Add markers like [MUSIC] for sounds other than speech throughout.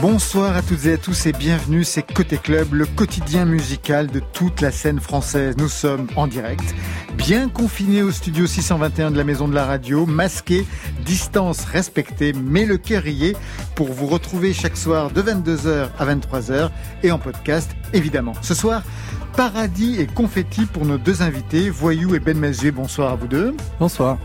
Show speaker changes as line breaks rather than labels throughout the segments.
Bonsoir à toutes et à tous et bienvenue, c'est Côté Club, le quotidien musical de toute la scène française. Nous sommes en direct, bien confinés au studio 621 de la Maison de la Radio, masqués, distance respectée, mais le cœur pour vous retrouver chaque soir de 22h à 23h et en podcast évidemment. Ce soir, paradis et confetti pour nos deux invités, Voyou et Ben Mazué. Bonsoir à vous deux.
Bonsoir.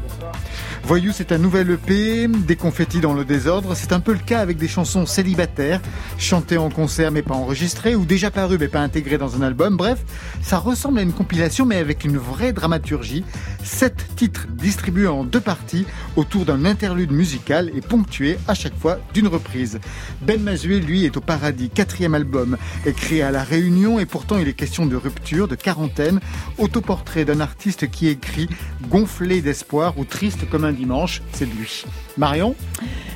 Voyou, c'est un nouvel EP, des confettis dans le désordre. C'est un peu le cas avec des chansons célibataires, chantées en concert mais pas enregistrées, ou déjà parues mais pas intégrées dans un album. Bref, ça ressemble à une compilation mais avec une vraie dramaturgie. Sept titres distribués en deux parties autour d'un interlude musical et ponctués à chaque fois d'une reprise. Ben Mazué, lui, est au paradis, quatrième album, écrit à La Réunion et pourtant il est question de rupture, de quarantaine, autoportrait d'un artiste qui écrit gonflé d'espoir ou triste comme un dimanche, c'est de lui. Marion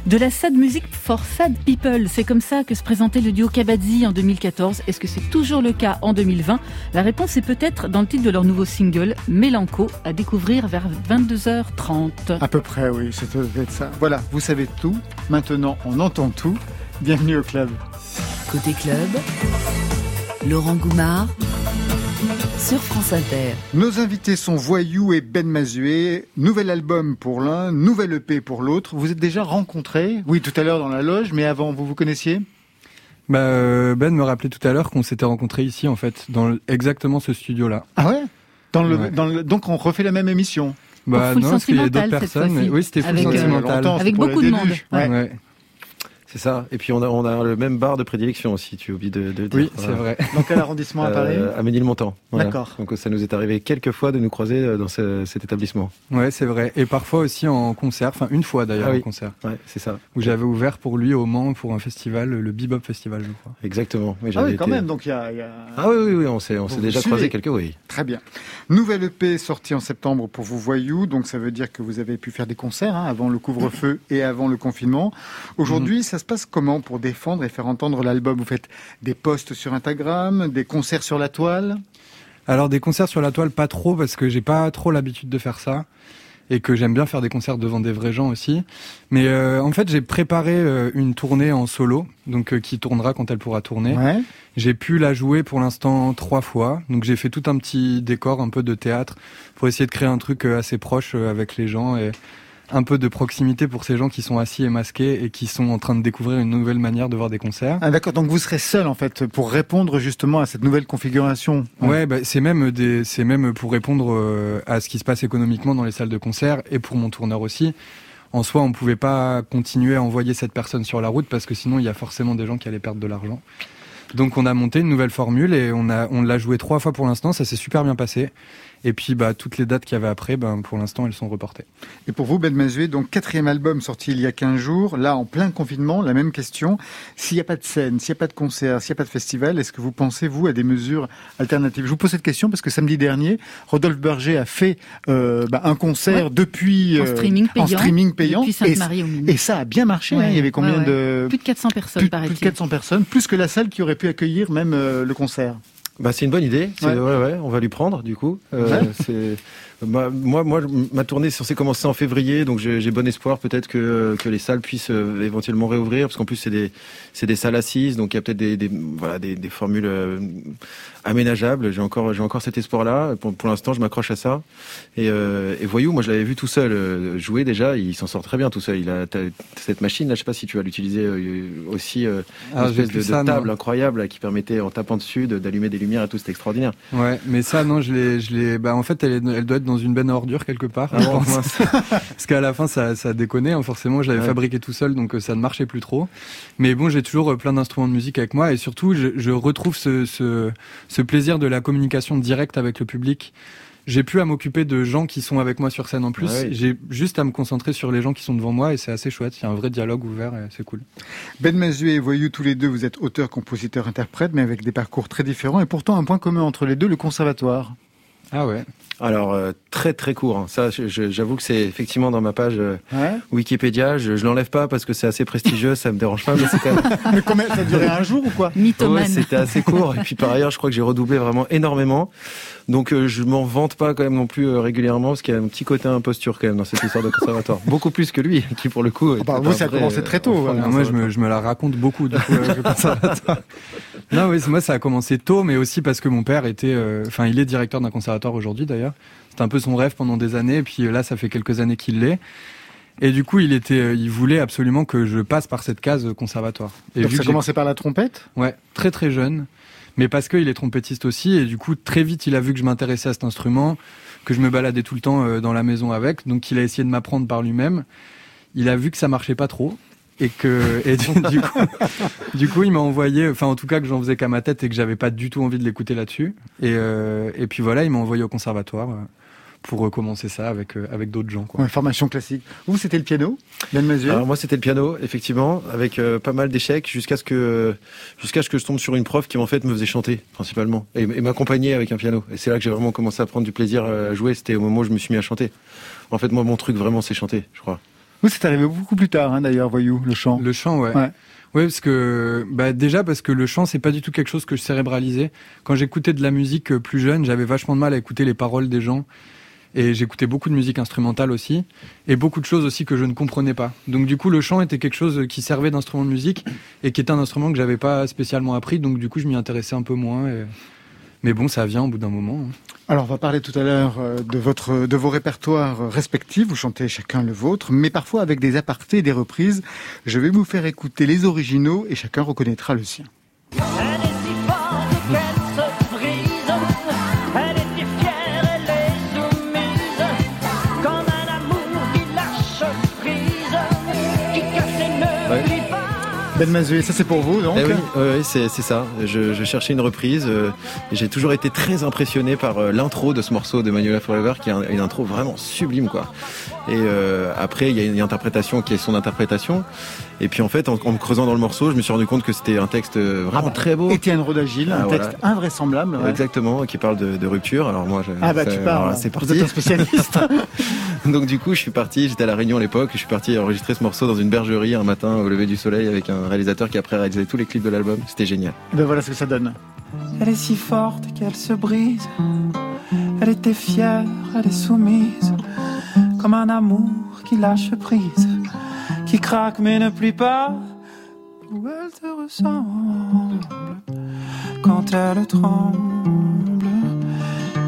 De la sad music for sad people, c'est comme ça que se présentait le duo Kabadzi en 2014. Est-ce que c'est toujours le cas en 2020 La réponse est peut-être dans le titre de leur nouveau single, Mélanco, à découvrir vers 22h30.
À peu près, oui, c'est peut-être ça. Voilà, vous savez tout. Maintenant, on entend tout. Bienvenue au club.
Côté club, Laurent Goumard sur France Inter.
Nos invités sont Voyou et Ben Mazué. Nouvel album pour l'un, nouvel EP pour l'autre. Vous êtes déjà rencontrés Oui, tout à l'heure dans la loge, mais avant, vous vous connaissiez?
Bah, euh, Ben me rappelait tout à l'heure qu'on s'était rencontrés ici, en fait, dans exactement ce studio-là.
Ah ouais, dans le, Dans le, Donc on refait la même émission
bah non, parce qu'il y a d'autres personnes.
Oui, c'était Full
avec,
Sentimental.
avec beaucoup de monde.
Ouais.
C'est ça. Et puis on a, on a le même bar de prédilection aussi, tu oublies de, de dire.
Oui, c'est vrai.
Dans quel arrondissement à Paris
euh, À Ménilmontant.
D'accord.
Donc ça nous est arrivé quelques fois de nous croiser euh, dans cet établissement.
Ouais, c'est vrai. Et parfois aussi en concert, enfin une fois d'ailleurs ah en concert.
Ouais, c'est ça.
Où j'avais ouvert pour lui au Mans pour un festival, le Bebop Festival, je crois.
Exactement.
ah oui, quand même. Donc il y a,
Ah oui, oui, oui, on s'est, on s'est déjà croisé quelques, oui.
Très bien. Nouvelle EP sortie en septembre pour vous voyou, donc ça veut dire que vous avez pu faire des concerts hein, avant le couvre-feu [LAUGHS] et avant le confinement. Aujourd'hui, mhm. ça se passe comment pour défendre et faire entendre l'album? Vous faites des posts sur Instagram, des concerts sur la toile?
Alors des concerts sur la toile, pas trop parce que j'ai pas trop l'habitude de faire ça et que j'aime bien faire des concerts devant des vrais gens aussi. Mais euh, en fait, j'ai préparé euh, une tournée en solo, donc euh, qui tournera quand elle pourra tourner. J'ai pu la jouer pour l'instant trois fois, donc j'ai fait tout un petit décor, un peu de théâtre, pour essayer de créer un truc assez proche avec les gens et un peu de proximité pour ces gens qui sont assis et masqués et qui sont en train de découvrir une nouvelle manière de voir des concerts.
Ah d'accord, donc vous serez seul en fait pour répondre justement à cette nouvelle configuration.
Ouais, bah, c'est même des, c'est même pour répondre euh, à ce qui se passe économiquement dans les salles de concert et pour mon tourneur aussi. En soi, on pouvait pas continuer à envoyer cette personne sur la route parce que sinon il y a forcément des gens qui allaient perdre de l'argent. Donc on a monté une nouvelle formule et on a on l'a joué trois fois pour l'instant, ça s'est super bien passé. Et puis bah, toutes les dates qu'il y avait après, ben, pour l'instant, elles sont reportées.
Et pour vous, Ben Mazué, donc quatrième album sorti il y a 15 jours, là en plein confinement, la même question. S'il n'y a pas de scène, s'il n'y a pas de concert, s'il n'y a pas de festival, est-ce que vous pensez, vous, à des mesures alternatives? Je vous pose cette question parce que samedi dernier, Rodolphe Berger a fait euh, bah, un concert depuis...
en, euh, streaming payant,
en streaming payant.
et,
et, ça a bien marché. Hein. il y avait combien de...
Plus de 400 personnes,
Plus, plus de 400 personnes, plus que la salle qui aurait pu accueillir même euh, le concert.
Bah, c'est une bonne idée. Ouais. Ouais, on va lui prendre du coup. Euh, c'est moi, moi, ma tournée est censée commencer en février, donc j'ai bon espoir peut-être que, que les salles puissent euh, éventuellement réouvrir, parce qu'en plus c'est des, des salles assises, donc il y a peut-être des, des, voilà, des, des formules euh, aménageables. J'ai encore, j'ai encore cet espoir-là. Pour, pour l'instant, je m'accroche à ça. Et, euh, et Voyou, moi je l'avais vu tout seul euh, jouer déjà, il s'en sort très bien tout seul. Il a cette machine là, je sais pas si tu vas l'utiliser aussi, une ah, espèce de, de table incroyable qui permettait en tapant dessus d'allumer des lumières et tout, c'était extraordinaire.
Ouais, mais ça non, je l'ai, je l'ai, bah en fait elle, elle doit être dans une benne à ordures quelque part. Ah [LAUGHS] [LAUGHS] Parce qu'à la fin, ça, ça déconnait. Hein, forcément, je l'avais fabriqué tout seul, donc euh, ça ne marchait plus trop. Mais bon, j'ai toujours euh, plein d'instruments de musique avec moi et surtout, je, je retrouve ce, ce, ce, plaisir de la communication directe avec le public j'ai plus à m'occuper de gens qui sont avec moi sur scène en plus.
Ouais.
J'ai juste à me concentrer sur les gens qui sont devant moi et c'est assez chouette. Il y a un vrai dialogue ouvert et c'est cool.
Ben Mazuet et Voyou, tous les deux, vous êtes auteurs, compositeurs, interprètes, mais avec des parcours très différents et pourtant un point commun entre les deux, le conservatoire.
Ah ouais.
Alors euh, très très court. hein. Ça, j'avoue que c'est effectivement dans ma page euh,
Ouais.
Wikipédia. Je, je l'enlève pas parce que c'est assez prestigieux, ça me dérange pas. Mais c'est quand même
mais combien ça a duré un jour ou quoi [LAUGHS]
Mythomane.
Ouais, c'était assez court. Et puis par ailleurs, je crois que j'ai redoublé vraiment énormément. Donc euh, je m'en vante pas quand même non plus euh, régulièrement parce qu'il y a un petit côté imposture quand même dans cette histoire de conservatoire. [LAUGHS] Beaucoup plus que lui, qui pour le coup.
bah,
était
vous, ça a commencé
euh,
très tôt, voilà.
du
Ah, moi, je me, je me la raconte beaucoup, du coup, conservatoire. [LAUGHS] Non, oui, moi, ça a commencé tôt, mais aussi parce que mon père était, euh, enfin, il est directeur d'un conservatoire aujourd'hui, d'ailleurs. C'était un peu son rêve pendant des années, et puis euh, là, ça fait quelques années qu'il l'est. Et du coup, il était, euh, il voulait absolument que je passe par cette case conservatoire. Et
Donc
vu
ça commençait par la trompette?
Ouais, très très jeune. Mais parce qu'il est trompettiste aussi, et du coup, très vite, il a vu que je m'intéressais à cet instrument, que je me baladais tout le temps euh, dans la maison avec, donc il a essayé de m'apprendre par lui-même. Il a vu que ça marchait pas trop, et que, et du, [LAUGHS] du coup, du coup, il m'a envoyé, enfin, en tout cas, que j'en faisais qu'à ma tête et que j'avais pas du tout envie de l'écouter là-dessus. Et, euh, et puis voilà, il m'a envoyé au conservatoire euh, pour recommencer ça avec, euh, avec d'autres gens, quoi.
Ouais, formation classique. Vous, c'était le piano, Ben Mazuet
Alors moi c'était le piano effectivement avec euh, pas mal d'échecs jusqu'à ce que jusqu'à ce que je tombe sur une prof qui en fait me faisait chanter principalement et, et m'accompagnait avec un piano et c'est là que j'ai vraiment commencé à prendre du plaisir à jouer c'était au moment où je me suis mis à chanter en fait moi mon truc vraiment c'est chanter je crois
Vous, c'est arrivé beaucoup plus tard, hein, d'ailleurs, Voyou, le chant.
Le chant, ouais.
Ouais.
Ouais, parce que bah déjà parce que le chant c'est pas du tout quelque chose que je cérébralisais. Quand j'écoutais de la musique euh, plus jeune, j'avais vachement de mal à écouter les paroles des gens et j'écoutais beaucoup de musique instrumentale aussi et beaucoup de choses aussi que je ne comprenais pas. Donc du coup le chant était quelque chose qui servait d'instrument de musique et qui était un instrument que j'avais pas spécialement appris donc du coup je m'y intéressais un peu moins et- mais bon ça vient au bout d'un moment. hein.
Alors, on va parler tout à l'heure euh, de votre, de vos répertoires respectifs. Vous chantez chacun le vôtre, mais parfois avec des apartés et des reprises. Je vais vous faire écouter les originaux et chacun reconnaîtra le sien. Ben Mazuet, ça c'est pour vous, donc
Eh oui, ouais, c'est ça. Je, je cherchais une reprise. euh, J'ai toujours été très impressionné par euh, l'intro de ce morceau de Manuela Forever, qui est un- une intro vraiment sublime, quoi. Et euh, après, il y a une interprétation qui est son interprétation. Et puis en fait, en, en me creusant dans le morceau, je me suis rendu compte que c'était un texte euh, vraiment
Ah bah,
très beau.
Étienne Rodagil,
Ah,
un
voilà.
texte invraisemblable. ouais.
Exactement, qui parle de, de rupture. Alors moi, je,
Ah bah
ça-
tu parles,
voilà, c'est
vous
parti.
êtes un spécialiste. [LAUGHS]
Donc du coup, je suis parti. J'étais à la Réunion à l'époque. Je suis parti enregistrer ce morceau dans une bergerie un matin au lever du soleil avec un réalisateur qui après réalisé tous les clips de l'album. C'était génial.
ben voilà ce que ça donne.
Elle est si forte qu'elle se brise. Elle était fière, elle est soumise. Comme un amour qui lâche prise. Qui craque mais ne plie pas. Où elle te ressemble. Quand elle tremble.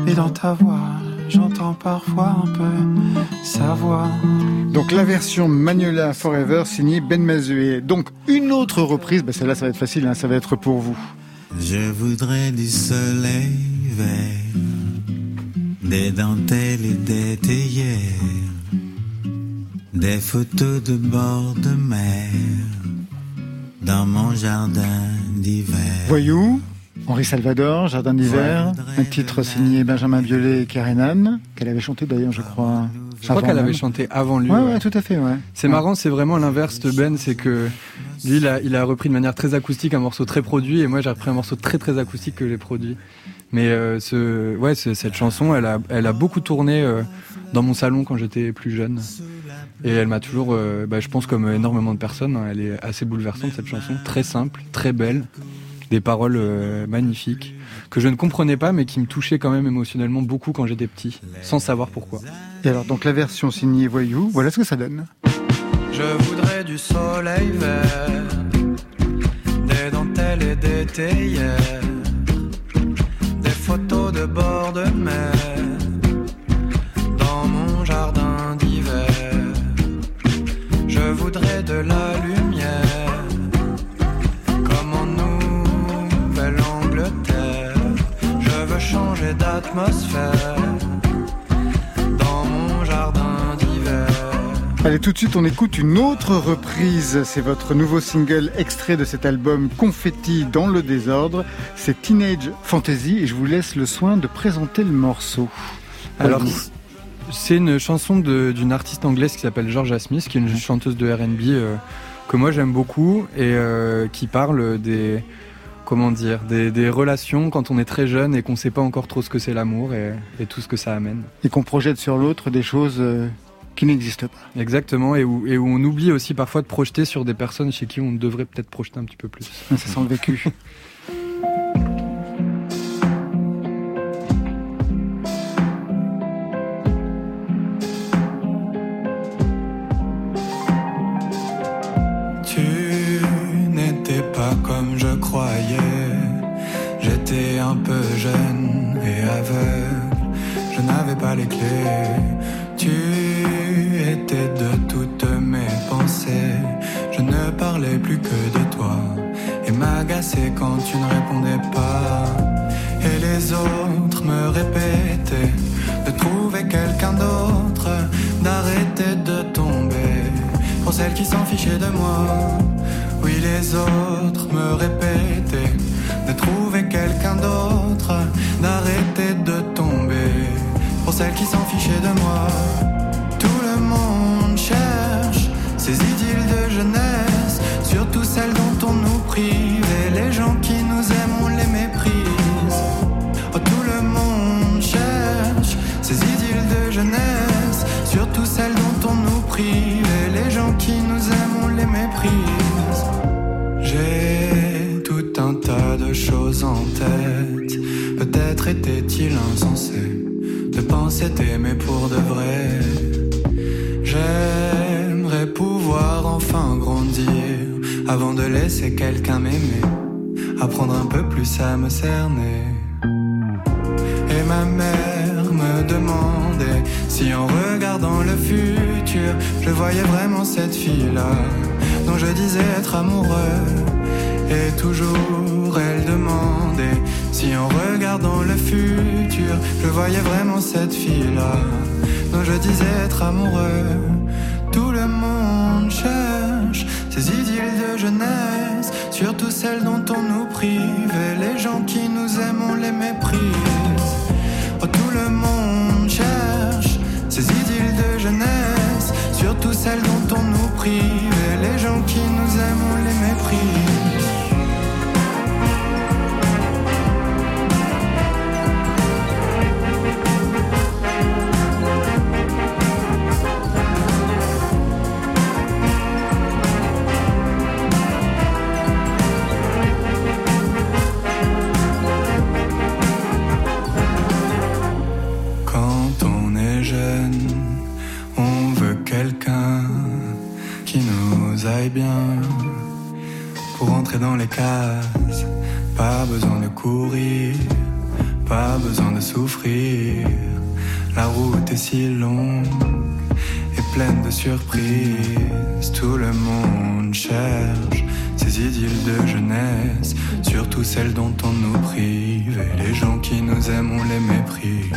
Et dans ta voix, j'entends parfois un peu sa voix.
Donc la version Magnolia Forever signée Ben Mazuet. Donc une autre reprise, ben celle-là ça va être facile, hein, ça va être pour vous.
Je voudrais du soleil vert, des dentelles et des théières, des photos de bord de mer, dans mon jardin d'hiver.
Voyou, Henri Salvador, Jardin d'hiver, un titre signé Benjamin Biolay et Karen Anne, qu'elle avait chanté d'ailleurs je crois.
Je crois qu'elle avait chanté avant lui.
Ouais,
ouais.
ouais, tout à fait, ouais.
C'est marrant, c'est vraiment l'inverse de Ben, c'est que lui, il a, il a repris de manière très acoustique un morceau très produit, et moi j'ai repris un morceau très très acoustique que j'ai produit. Mais euh, ce, ouais, ce- cette chanson, elle a, elle a beaucoup tourné euh, dans mon salon quand j'étais plus jeune, et elle m'a toujours, euh, bah, je pense comme énormément de personnes, hein, elle est assez bouleversante cette chanson, très simple, très belle, des paroles euh, magnifiques que je ne comprenais pas, mais qui me touchaient quand même émotionnellement beaucoup quand j'étais petit, sans savoir pourquoi.
Et alors donc la version signée Voyou, voilà ce que ça donne.
Je voudrais du soleil vert, des dentelles et des théières, photos de bord de mer, dans mon jardin d'hiver. Je voudrais de la lumière, comme en Nouvelle-Angleterre. Je veux changer d'atmosphère,
Allez, tout de suite, on écoute une autre reprise. C'est votre nouveau single extrait de cet album Confetti dans le désordre. C'est Teenage Fantasy et je vous laisse le soin de présenter le morceau.
Alors, c'est une chanson d'une artiste anglaise qui s'appelle Georgia Smith, qui est une chanteuse de R&B euh, que moi j'aime beaucoup et euh, qui parle des comment dire des, des relations quand on est très jeune et qu'on sait pas encore trop ce que c'est l'amour et, et tout ce que ça amène.
Et qu'on projette sur l'autre des choses euh, qui n'existent pas.
Exactement et où, et où on oublie aussi parfois de projeter sur des personnes chez qui on devrait peut-être projeter un petit peu plus.
Ça sent le vécu. [LAUGHS]
Tu n'étais pas comme je croyais. J'étais un peu jeune et aveugle. Je n'avais pas les clés. Tu de toutes mes pensées. Je ne parlais plus que de toi. Et m'agaçais quand tu ne répondais pas. Et les autres me répétaient de trouver quelqu'un d'autre, d'arrêter de tomber pour celles qui s'en fichaient de moi. Oui, les autres me répétaient de trouver quelqu'un d'autre, d'arrêter de tomber pour celles qui s'en fichaient de moi. Tout le monde ces idylles de jeunesse, surtout celles dont on nous prive, les gens qui nous aiment, les méprise. Oh, tout le monde cherche ces idylles de jeunesse, surtout celles dont on nous prive, les gens qui nous aiment, les méprise. J'ai tout un tas de choses en tête, peut-être était-il insensé de penser t'aimer pour de vrai. Avant de laisser quelqu'un m'aimer, apprendre un peu plus à me cerner. Et ma mère me demandait si en regardant le futur, je voyais vraiment cette fille-là dont je disais être amoureux. Et toujours elle demandait si en regardant le futur, je voyais vraiment cette fille-là dont je disais être amoureux. Tout le monde cherche ces idylles jeunesse, surtout celles dont on nous prive, les gens qui nous aiment, les méprise. Oh, tout le monde cherche ces idylles de jeunesse, surtout celles dont on nous prive, les gens qui nous aiment, les méprise. Bien pour entrer dans les cases. Pas besoin de courir, pas besoin de souffrir. La route est si longue et pleine de surprises. Tout le monde cherche ces idylles de jeunesse, surtout celles dont on nous prive. Et les gens qui nous aiment, on les méprise.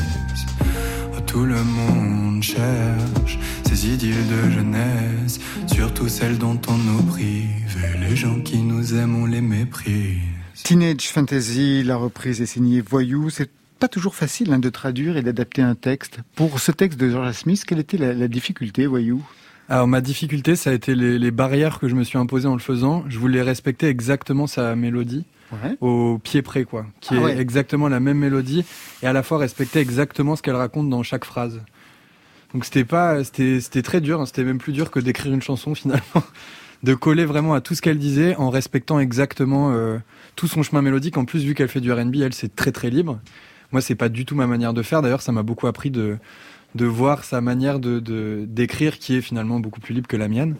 Tout le monde cherche ces idylles de jeunesse, surtout celles dont on nous prive. Et les gens qui nous aiment, on les méprise.
Teenage Fantasy, la reprise est signée Voyou. C'est pas toujours facile hein, de traduire et d'adapter un texte. Pour ce texte de Georgia Smith, quelle était la, la difficulté, Voyou?
Alors ma difficulté, ça a été les, les barrières que je me suis imposées en le faisant. Je voulais respecter exactement sa mélodie
Ouais.
au pied près, quoi, qui
Ah
est
ouais.
exactement la même mélodie et à la fois respecter exactement ce qu'elle raconte dans chaque phrase. Donc c'était pas, c'était c'était très dur. hein. C'était même plus dur que d'écrire une chanson finalement, [LAUGHS] de coller vraiment à tout ce qu'elle disait en respectant exactement euh, tout son chemin mélodique. En plus, vu qu'elle fait du R&B, elle c'est très très libre. Moi, c'est pas du tout ma manière de faire. D'ailleurs, ça m'a beaucoup appris de de voir sa manière de de- d'écrire qui est finalement beaucoup plus libre que la mienne.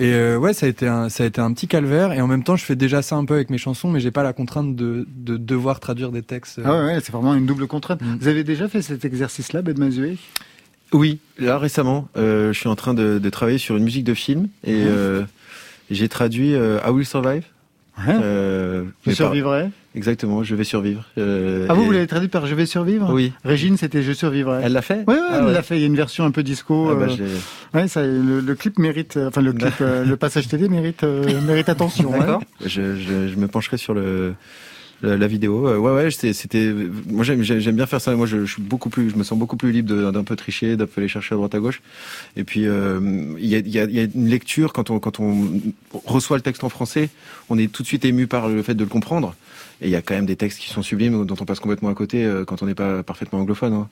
Et euh, ouais, ça a été un ça a été un petit calvaire. Et en même temps, je fais déjà ça un peu avec mes chansons, mais j'ai pas la contrainte de de devoir traduire des textes. euh.
Ah ouais, ouais, c'est vraiment une double contrainte.
Mm.
Vous avez déjà fait cet exercice-là, Ben Mazué?
Oui, là récemment, euh, je suis en train de, de travailler sur une musique de film et euh, j'ai traduit euh, I Will Survive. Euh,
Je survivrai.
Exactement, je vais survivre. Euh,
Ah vous,
et-
vous l'avez traduit par Je vais survivre?
Oui.
Régine, c'était Je survivrai.
Elle l'a fait?
Ouais, ouais,
Ah
elle
ouais.
l'a fait. Il y a une version un peu disco.
Ah bah,
euh, ouais, ça, le, le clip mérite, euh, enfin le clip, [LAUGHS] euh, le passage télé mérite, euh, mérite attention. ouais.
D'accord. Je, je, je me pencherai sur le la, la vidéo. Euh, ouais, ouais, c'était, moi j'aime, bien faire ça. Moi, je, je suis beaucoup plus, je me sens beaucoup plus libre d'un peu tricher, d'aller chercher à droite à gauche. Et puis, euh, il y, a, y, a, y a une lecture quand on, quand on reçoit le texte en français, on est tout de suite ému par le fait de le comprendre. Et il y a quand même des textes qui sont sublimes dont on passe complètement à côté euh, quand on n'est pas parfaitement anglophone. hein.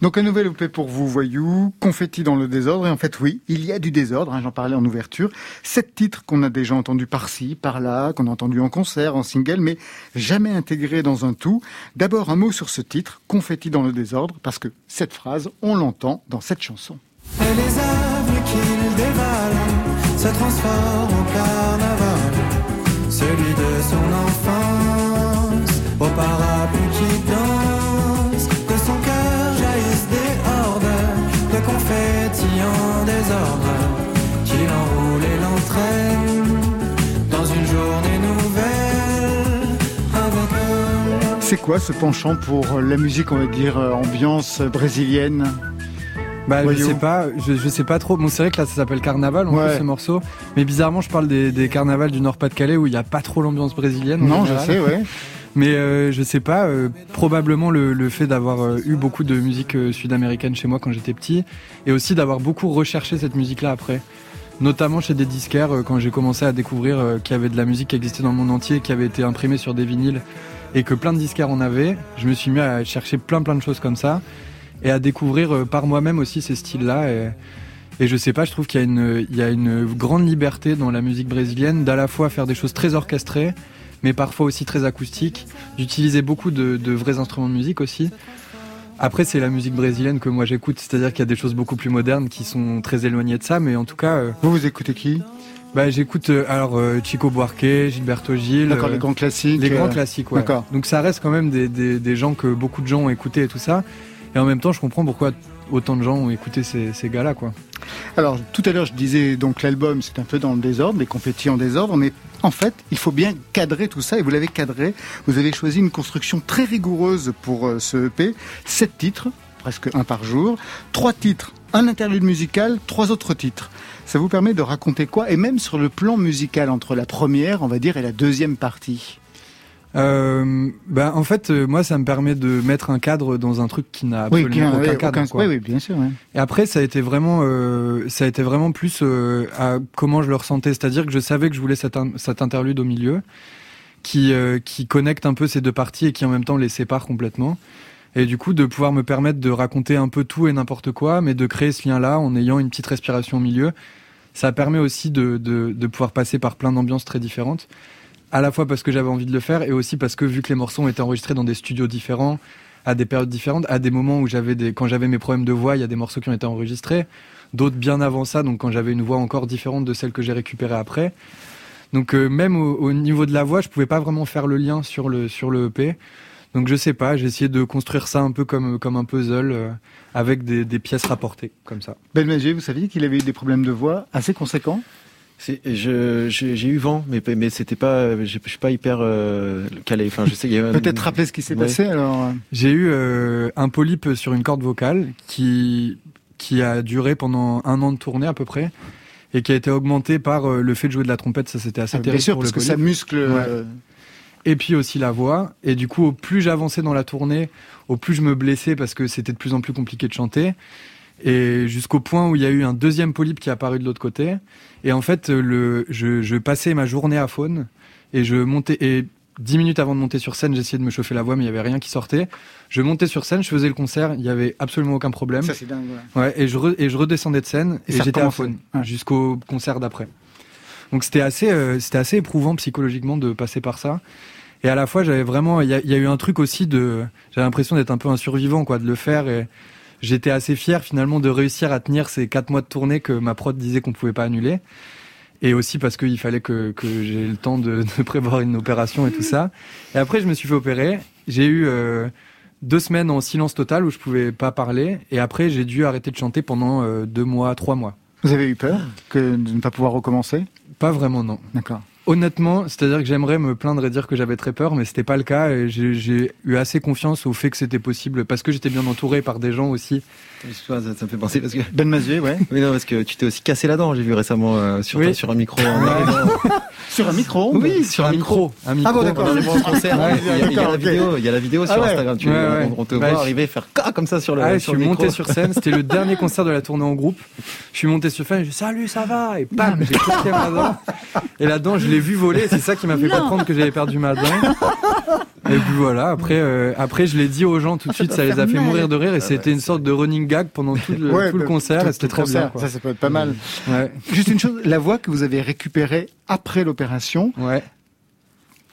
Donc un nouvel EP pour vous, voyou, confetti dans le désordre. Et en fait, oui, il y a du désordre, hein, j'en parlais en ouverture. Sept titres qu'on a déjà entendus par-ci, par-là, qu'on a entendus en concert, en single, mais jamais intégrés dans un tout. D'abord un mot sur ce titre, confetti dans le désordre, parce que cette phrase, on l'entend dans cette chanson.
Et les qu'il se transforment en carnaval, celui de son enfance, en désordre, qui l'enroule et l'entraîne dans une journée nouvelle avec eux.
C'est quoi ce penchant pour la musique, on va dire, euh, ambiance brésilienne
Bah, je sais pas, je, je sais pas trop. Bon, c'est vrai que là, ça s'appelle Carnaval, en
Ouais.
plus, ce morceau. Mais bizarrement, je parle des, des carnavals du Nord-Pas-de-Calais où il n'y a pas trop l'ambiance brésilienne. en
Non, je sais, ouais. [LAUGHS]
Mais euh, je sais pas, euh, probablement le, le fait d'avoir euh, eu beaucoup de musique euh, sud-américaine chez moi quand j'étais petit, et aussi d'avoir beaucoup recherché cette musique-là après. Notamment chez des disquaires, euh, quand j'ai commencé à découvrir qu'il y avait de la musique qui existait dans le monde entier, qui avait été imprimée sur des vinyles, et que plein de disquaires en avaient, je me suis mis à chercher plein plein de choses comme ça, et à découvrir par moi-même aussi ces styles-là. Et, et je sais pas, je trouve qu'il y, y a une grande liberté dans la musique brésilienne d'à la fois faire des choses très orchestrées, mais parfois aussi très acoustiques, d'utiliser beaucoup de, de vrais instruments de musique aussi. Après, c'est la musique brésilienne que moi j'écoute, c'est-à-dire qu'il y a des choses beaucoup plus modernes qui sont très éloignées de ça, mais en tout cas, euh,
Vous, vous écoutez qui?
bah, j'écoute euh, alors euh, Chico Buarque, Gilberto Gil,
D'accord, les grands classiques.
les grands classiques, ouais.
d'accord.
Donc ça reste quand même des, des, des gens que beaucoup de gens ont écouté et tout ça. Et en même temps, je comprends pourquoi autant de gens ont écouté ces, gars-là, quoi.
Alors, tout à l'heure, je disais, donc l'album, c'est un peu dans le désordre, les confettis en désordre, mais en fait, il faut bien cadrer tout ça, et vous l'avez cadré. Vous avez choisi une construction très rigoureuse pour euh, ce EP. Sept titres, presque un par jour. Trois titres, un interlude musical, trois autres titres. Ça vous permet de raconter quoi? Et même sur le plan musical, entre la première, on va dire, et la deuxième partie.
Euh, bah, en fait, euh, moi, ça me permet de mettre un cadre dans un truc qui n'a absolument
qui a-
aucun
oui,
cadre.
aucun-
quoi.
oui, oui, bien sûr. ouais.
Et après, ça a été vraiment, euh, ça a été vraiment plus euh, à comment je le ressentais. C'est-à-dire que je savais que je voulais cet, in- cet interlude au milieu, qui qui connecte un peu ces deux parties et qui en même temps les sépare complètement. Et du coup, de pouvoir me permettre de raconter un peu tout et n'importe quoi, mais de créer ce lien-là en ayant une petite respiration au milieu, ça permet aussi de, de, de pouvoir passer par plein d'ambiances très différentes. À la fois parce que j'avais envie de le faire et aussi parce que vu que les morceaux ont été enregistrés dans des studios différents, à des périodes différentes, à des moments où j'avais des, quand j'avais mes problèmes de voix, il y a des morceaux qui ont été enregistrés, d'autres bien avant ça, donc quand j'avais une voix encore différente de celle que j'ai récupérée après. Donc euh, même au, au niveau de la voix, je pouvais pas vraiment faire le lien sur le sur le EP. Donc je sais pas, j'ai essayé de construire ça un peu comme comme un puzzle euh, avec des, des pièces rapportées comme ça.
Belméger, vous saviez qu'il avait eu des problèmes de voix assez conséquents?
J'ai j'ai eu vent, mais, mais c'était pas, je suis pas hyper euh, calé. Enfin, je sais, il y a
Peut-être rappeler ce qui s'est
Ouais.
passé alors. euh,
J'ai eu euh, un polype sur une corde vocale qui qui a duré pendant un an de tournée à peu près et qui a été augmenté par euh, le fait de jouer de la trompette. Ça c'était assez
Ah,
terrible
bien sûr,
pour
parce
le
que ça muscle. euh,
et puis aussi la voix. Et du coup, au plus j'avançais dans la tournée, au plus je me blessais parce que c'était de plus en plus compliqué de chanter. Et jusqu'au point où il y a eu un deuxième polype qui est apparu de l'autre côté. Et en fait, le, je, je passais ma journée à faune et je montais. Et dix minutes avant de monter sur scène, j'essayais de me chauffer la voix, mais il y avait rien qui sortait. Je montais sur scène, je faisais le concert, il y avait absolument aucun problème.
Ça, c'est dingue. ouais.
Ouais, et je, re- et je redescendais de scène
Et
j'étais à faune
Ouais.
jusqu'au concert d'après. Donc c'était assez, euh, c'était assez éprouvant psychologiquement de passer par ça. Et à la fois, j'avais vraiment, il y y a eu un truc aussi de, j'avais l'impression d'être un peu un survivant, quoi, de le faire. Et j'étais assez fier finalement de réussir à tenir ces quatre mois de tournée que ma prod disait qu'on pouvait pas annuler. Et aussi parce qu'il fallait que, que j'ai le temps de, de prévoir une opération et tout ça. Et après, je me suis fait opérer. J'ai eu euh, deux semaines en silence total où je pouvais pas parler. Et après, j'ai dû arrêter de chanter pendant euh, deux mois, trois mois.
Vous avez eu peur que de ne pas pouvoir recommencer?
Pas vraiment, non.
D'accord.
Honnêtement, c'est-à-dire que j'aimerais me plaindre et dire que j'avais très peur, mais c'était pas le cas. et J'ai j'ai eu assez confiance au fait que c'était possible parce que j'étais bien entouré par des gens aussi.
Ça, ça me fait penser parce que.
Ben Mazué, ouais. [LAUGHS]
Oui, non, parce que tu t'es aussi cassé la dent, j'ai vu récemment euh, sur,
Oui.
sur un micro. en [LAUGHS] arrivant.
Sur un micro
oui, sur un micro.
un micro.
Ah bon, d'accord. Ouais,
il y a- la vidéo, il y a la vidéo sur
Ah ouais.
Instagram. Tu,
Ouais, ouais.
On te
Bah,
voit arriver faire comme ça sur le,
Ah, je
sur
suis
le micro.
monté sur scène, c'était le dernier [LAUGHS] concert de la tournée en groupe. Je suis monté sur scène, j'ai dit salut, ça va? Et bam, j'ai claqué ma dent. Et la dent, je l'ai vu voler, c'est ça qui m'a fait
Non.
comprendre que j'avais perdu ma dent. Et puis voilà, après, euh, après je l'ai dit aux gens tout de suite, ça les a fait mourir de rire et c'était une sorte de running gag pendant tout le,
Ouais,
tout le
bah,
concert
tout-
et c'était très bien.
Ça, ça peut être pas mal.
Ouais,
Juste une chose, la voix que vous avez récupérée après l'opération,
ouais.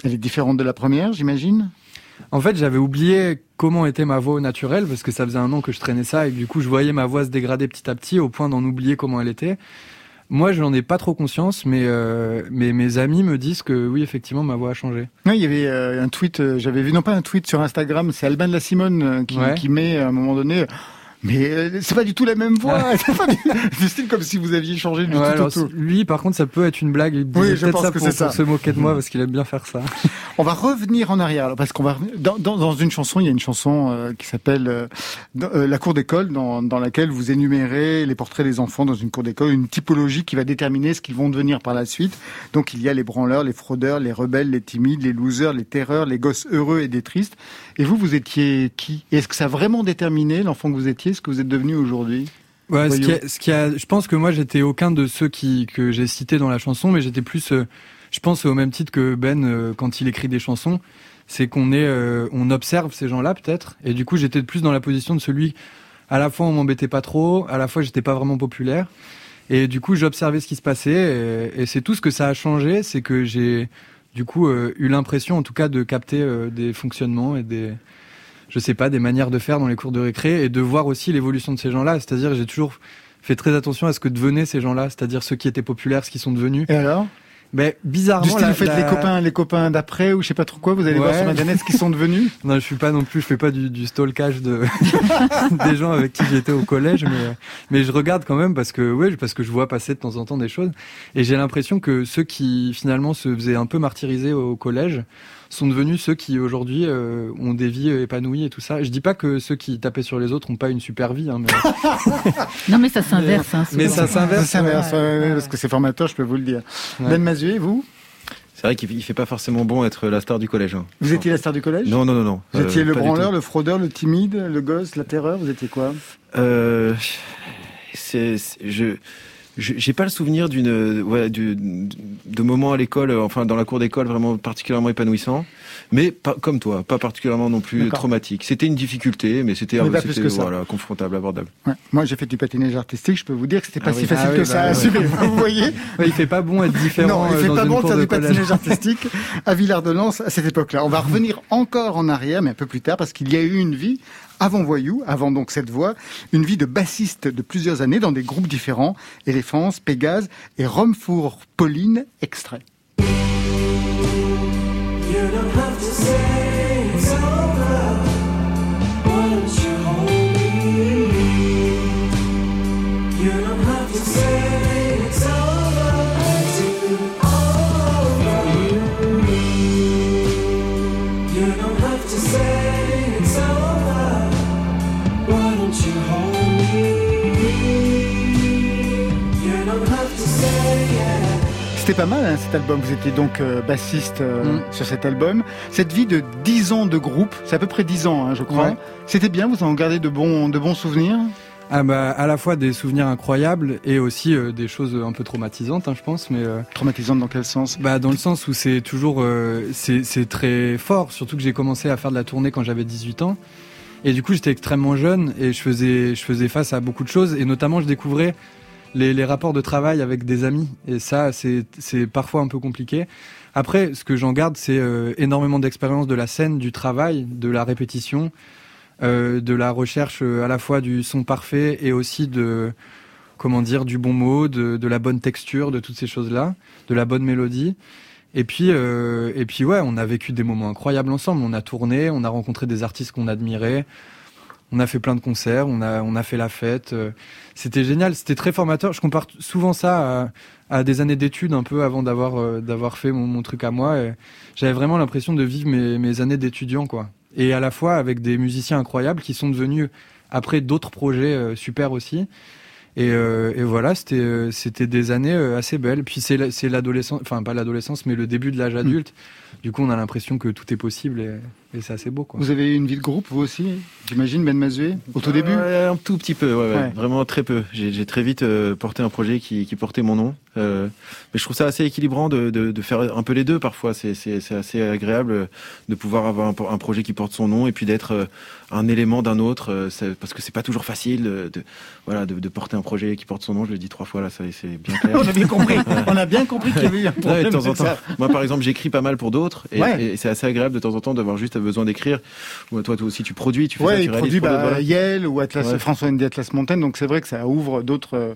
elle est différente de la première, j'imagine?
En fait, j'avais oublié comment était ma voix au naturel parce que ça faisait un an que je traînais ça et que du coup, je voyais ma voix se dégrader petit à petit au point d'en oublier comment elle était. Moi, je n'en ai pas trop conscience, mais, euh, mais mes amis me disent que oui, effectivement, ma voix a changé.
Oui, il y avait euh, un tweet, euh, j'avais vu, non pas un tweet sur Instagram, c'est Alban de la Simone qui,
Ouais.
qui met à un moment donné. Mais euh, c'est pas du tout la même voix. [LAUGHS] C'est pas du- du style comme si vous aviez changé du
Ouais,
tout
alors,
tout.
lui, par contre, ça peut être une blague. Il
Oui, je pense
ça
que c'est ça.
pour se moquer de moi parce qu'il aime bien faire ça. [LAUGHS]
On va revenir en arrière, alors, parce qu'on va dans, dans, dans une chanson, il y a une chanson euh, qui s'appelle euh, euh, La cour d'école, dans, dans laquelle vous énumérez les portraits des enfants dans une cour d'école, une typologie qui va déterminer ce qu'ils vont devenir par la suite. Donc il y a les branleurs, les fraudeurs, les rebelles, les timides, les losers, les terreurs, les gosses heureux et des tristes. Et vous, vous étiez qui? Est-ce que ça a vraiment déterminé l'enfant que vous étiez, ce que vous êtes devenu aujourd'hui
Ouais, ce qui a, ce qui a, je pense que moi, j'étais aucun de ceux qui, que j'ai cités dans la chanson, mais j'étais plus, euh, je pense au même titre que Ben euh, quand il écrit des chansons, c'est qu'on est, euh, on observe ces gens-là peut-être, et du coup, j'étais plus dans la position de celui, à la fois on m'embêtait pas trop, à la fois j'étais pas vraiment populaire, et du coup, j'observais ce qui se passait, et, et c'est tout ce que ça a changé, c'est que j'ai, du coup, eu l'impression, en tout cas, de capter des fonctionnements et des je sais pas, des manières de faire dans les cours de récré et de voir aussi l'évolution de ces gens-là. C'est-à-dire, j'ai toujours fait très attention à ce que devenaient ces gens-là, c'est-à-dire ceux qui étaient populaires, ce qu'ils sont devenus.
Et alors?
Mais bizarrement,
Du style,
la-
vous faites
la-
les copains, les copains d'après ou je sais pas trop quoi. Vous allez voir sur internet ce qu'ils sont devenus. [LAUGHS]
Non, je suis pas non plus, je fais pas du, du stalkage de [LAUGHS] des gens avec qui j'étais au collège, mais mais je regarde quand même parce que ouais, parce que je vois passer de temps en temps des choses et j'ai l'impression que ceux qui finalement se faisaient un peu martyriser au collège sont devenus ceux qui aujourd'hui euh, ont des vies épanouies et tout ça. Je dis pas que ceux qui tapaient sur les autres ont pas une super vie, hein, mais [LAUGHS]
Non, mais ça s'inverse. hein,
mais ça s'inverse.
Ça s'inverse,
Ouais,
ouais, parce que c'est formateur, je peux vous le dire.
Ouais.
Ben Mazué, vous
C'est vrai qu'il il fait pas forcément bon être la star du collège. hein.
Vous étiez la star du collège
Non, non, non, non.
Vous
Euh,
étiez le
pas du
branleur, le fraudeur, le timide, le gosse, la terreur, vous étiez quoi?
Euh, c'est, je- j'ai pas le souvenir d'une, ouais, du, de moments à l'école, euh, enfin dans la cour d'école vraiment particulièrement épanouissant, mais pas comme toi, pas particulièrement non plus traumatique. C'était une difficulté, mais c'était,
ça.
voilà, confrontable, abordable.
Ouais. Moi, j'ai fait du patinage artistique, je peux vous dire que c'était pas
Ah
si
oui.
facile
Ah
que
oui,
ça
bah
à
ouais.
assumer. Vous voyez
Ouais, [LAUGHS] il fait pas bon être différent.
Non, il
euh,
fait
dans
pas bon de faire du patinage artistique à Villard-de-Lans à cette époque-là. On va [LAUGHS] revenir encore en arrière, mais un peu plus tard, parce qu'il y a eu une vie avant Voyou, avant donc cette voix, une vie de bassiste de plusieurs années dans des groupes différents, Éléphants, Pégase et Romfour Pauline, extrait. Pas mal hein, cet album, vous étiez donc euh, bassiste euh,
Mm.
sur cet album. Cette vie de 10 ans de groupe, c'est à peu près 10 ans hein, je crois.
Ouais.
C'était bien, vous en gardez de bons, de bons souvenirs?
Ah bah à la fois des souvenirs incroyables et aussi euh, des choses un peu traumatisantes, hein, je pense, mais euh,
Traumatisante dans quel sens?
bah dans le sens où c'est toujours euh, c'est très fort, surtout que j'ai commencé à faire de la tournée quand j'avais 18 ans. Et du coup, j'étais extrêmement jeune et je faisais je faisais face à beaucoup de choses et notamment je découvrais les, les rapports de travail avec des amis et ça c'est parfois un peu compliqué. Après, ce que j'en garde, c'est euh, énormément d'expérience de la scène, du travail, de la répétition, euh, de la recherche euh, à la fois du son parfait et aussi de comment dire du bon mot, de, de la bonne texture, de toutes ces choses-là, de la bonne mélodie. Et puis euh, et puis ouais, on a vécu des moments incroyables ensemble. On a tourné, on a rencontré des artistes qu'on admirait. On a fait plein de concerts, on a, on a fait la fête. euh, C'était génial, c'était très formateur. Je compare souvent ça à, à des années d'études un peu avant d'avoir euh, d'avoir fait mon, mon truc à moi. J'avais vraiment l'impression de vivre mes, mes années d'étudiant, quoi. Et à la fois avec des musiciens incroyables qui sont devenus après d'autres projets euh, super aussi. Et, euh, et voilà, c'était c'était des années assez belles. Puis c'est c'est l'adolescence, enfin pas l'adolescence, mais le début de l'âge adulte. Du coup, on a l'impression que tout est possible et, et c'est assez beau, quoi.
Vous avez eu une vie de groupe, vous aussi, j'imagine, Ben Mazué, au tout début
Ouais, Un tout petit peu, ouais, ouais,
Ouais.
vraiment très peu. J'ai très vite euh, porté un projet qui, qui portait mon nom. Euh, mais je trouve ça assez équilibrant de, de, de faire un peu les deux parfois. C'est assez agréable euh, de pouvoir avoir un, un projet qui porte son nom et puis d'être euh, un élément d'un autre. euh, parce que c'est pas toujours facile de, voilà, de, de porter un projet qui porte son nom. Je le dis trois fois là, c'est bien clair. [LAUGHS]
On a bien compris, on a bien compris qu'il y avait eu un problème.
de temps en temps. Moi, par exemple, j'écris pas mal pour d'autres, et, et c'est assez agréable de temps en temps d'avoir juste besoin d'écrire. Ou toi, toi aussi, tu produis, tu fais ça,
Ouais,
tu
il produit bah,
voilà.
Yale ou Atlas,
Ouais.
François Andy Atlas Montaigne, donc c'est vrai que ça ouvre d'autres euh,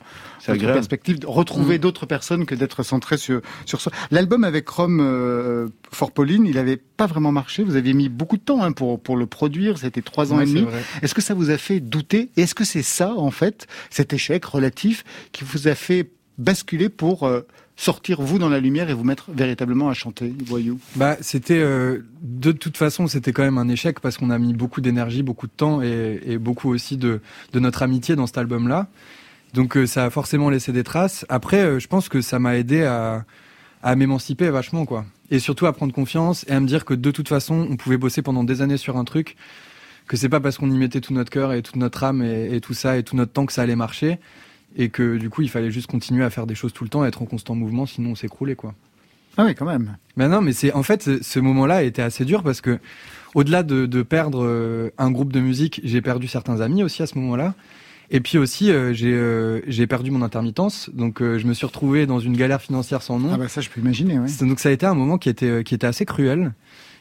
perspectives, retrouver
Mm.
d'autres personnes que d'être centré sur, sur soi. L'album avec Rome euh, for Pauline, il avait pas vraiment marché. Vous aviez mis beaucoup de temps hein, pour, pour le produire. C'était trois ans
Ouais,
et demi. Est-ce que ça vous a fait douter? Est-ce que c'est ça, en fait, cet échec relatif qui vous a fait basculer pour euh, sortir vous dans la lumière et vous mettre véritablement à chanter, voyou
Bah, c'était euh, de toute façon, c'était quand même un échec parce qu'on a mis beaucoup d'énergie, beaucoup de temps et, beaucoup aussi de, notre amitié dans cet album-là. Donc euh, ça a forcément laissé des traces. Après, euh, je pense que ça m'a aidé à, m'émanciper vachement, quoi. Et surtout à prendre confiance et à me dire que de toute façon, on pouvait bosser pendant des années sur un truc, que c'est pas parce qu'on y mettait tout notre cœur et toute notre âme et tout ça et tout notre temps que ça allait marcher. Et que du coup, il fallait juste continuer à faire des choses tout le temps, être en constant mouvement, sinon on s'écroulait, quoi.
Ah oui, quand même.
Mais non, mais c'est en fait ce- moment-là a été assez dur parce que au-delà de, de perdre euh, un groupe de musique, j'ai perdu certains amis aussi à ce moment-là. Et puis aussi, euh, j'ai euh, j'ai perdu mon intermittence, donc euh, je me suis retrouvé dans une galère financière sans nom.
Ah bah ça, je peux imaginer. Ouais.
Donc ça a été un moment qui était qui était assez cruel.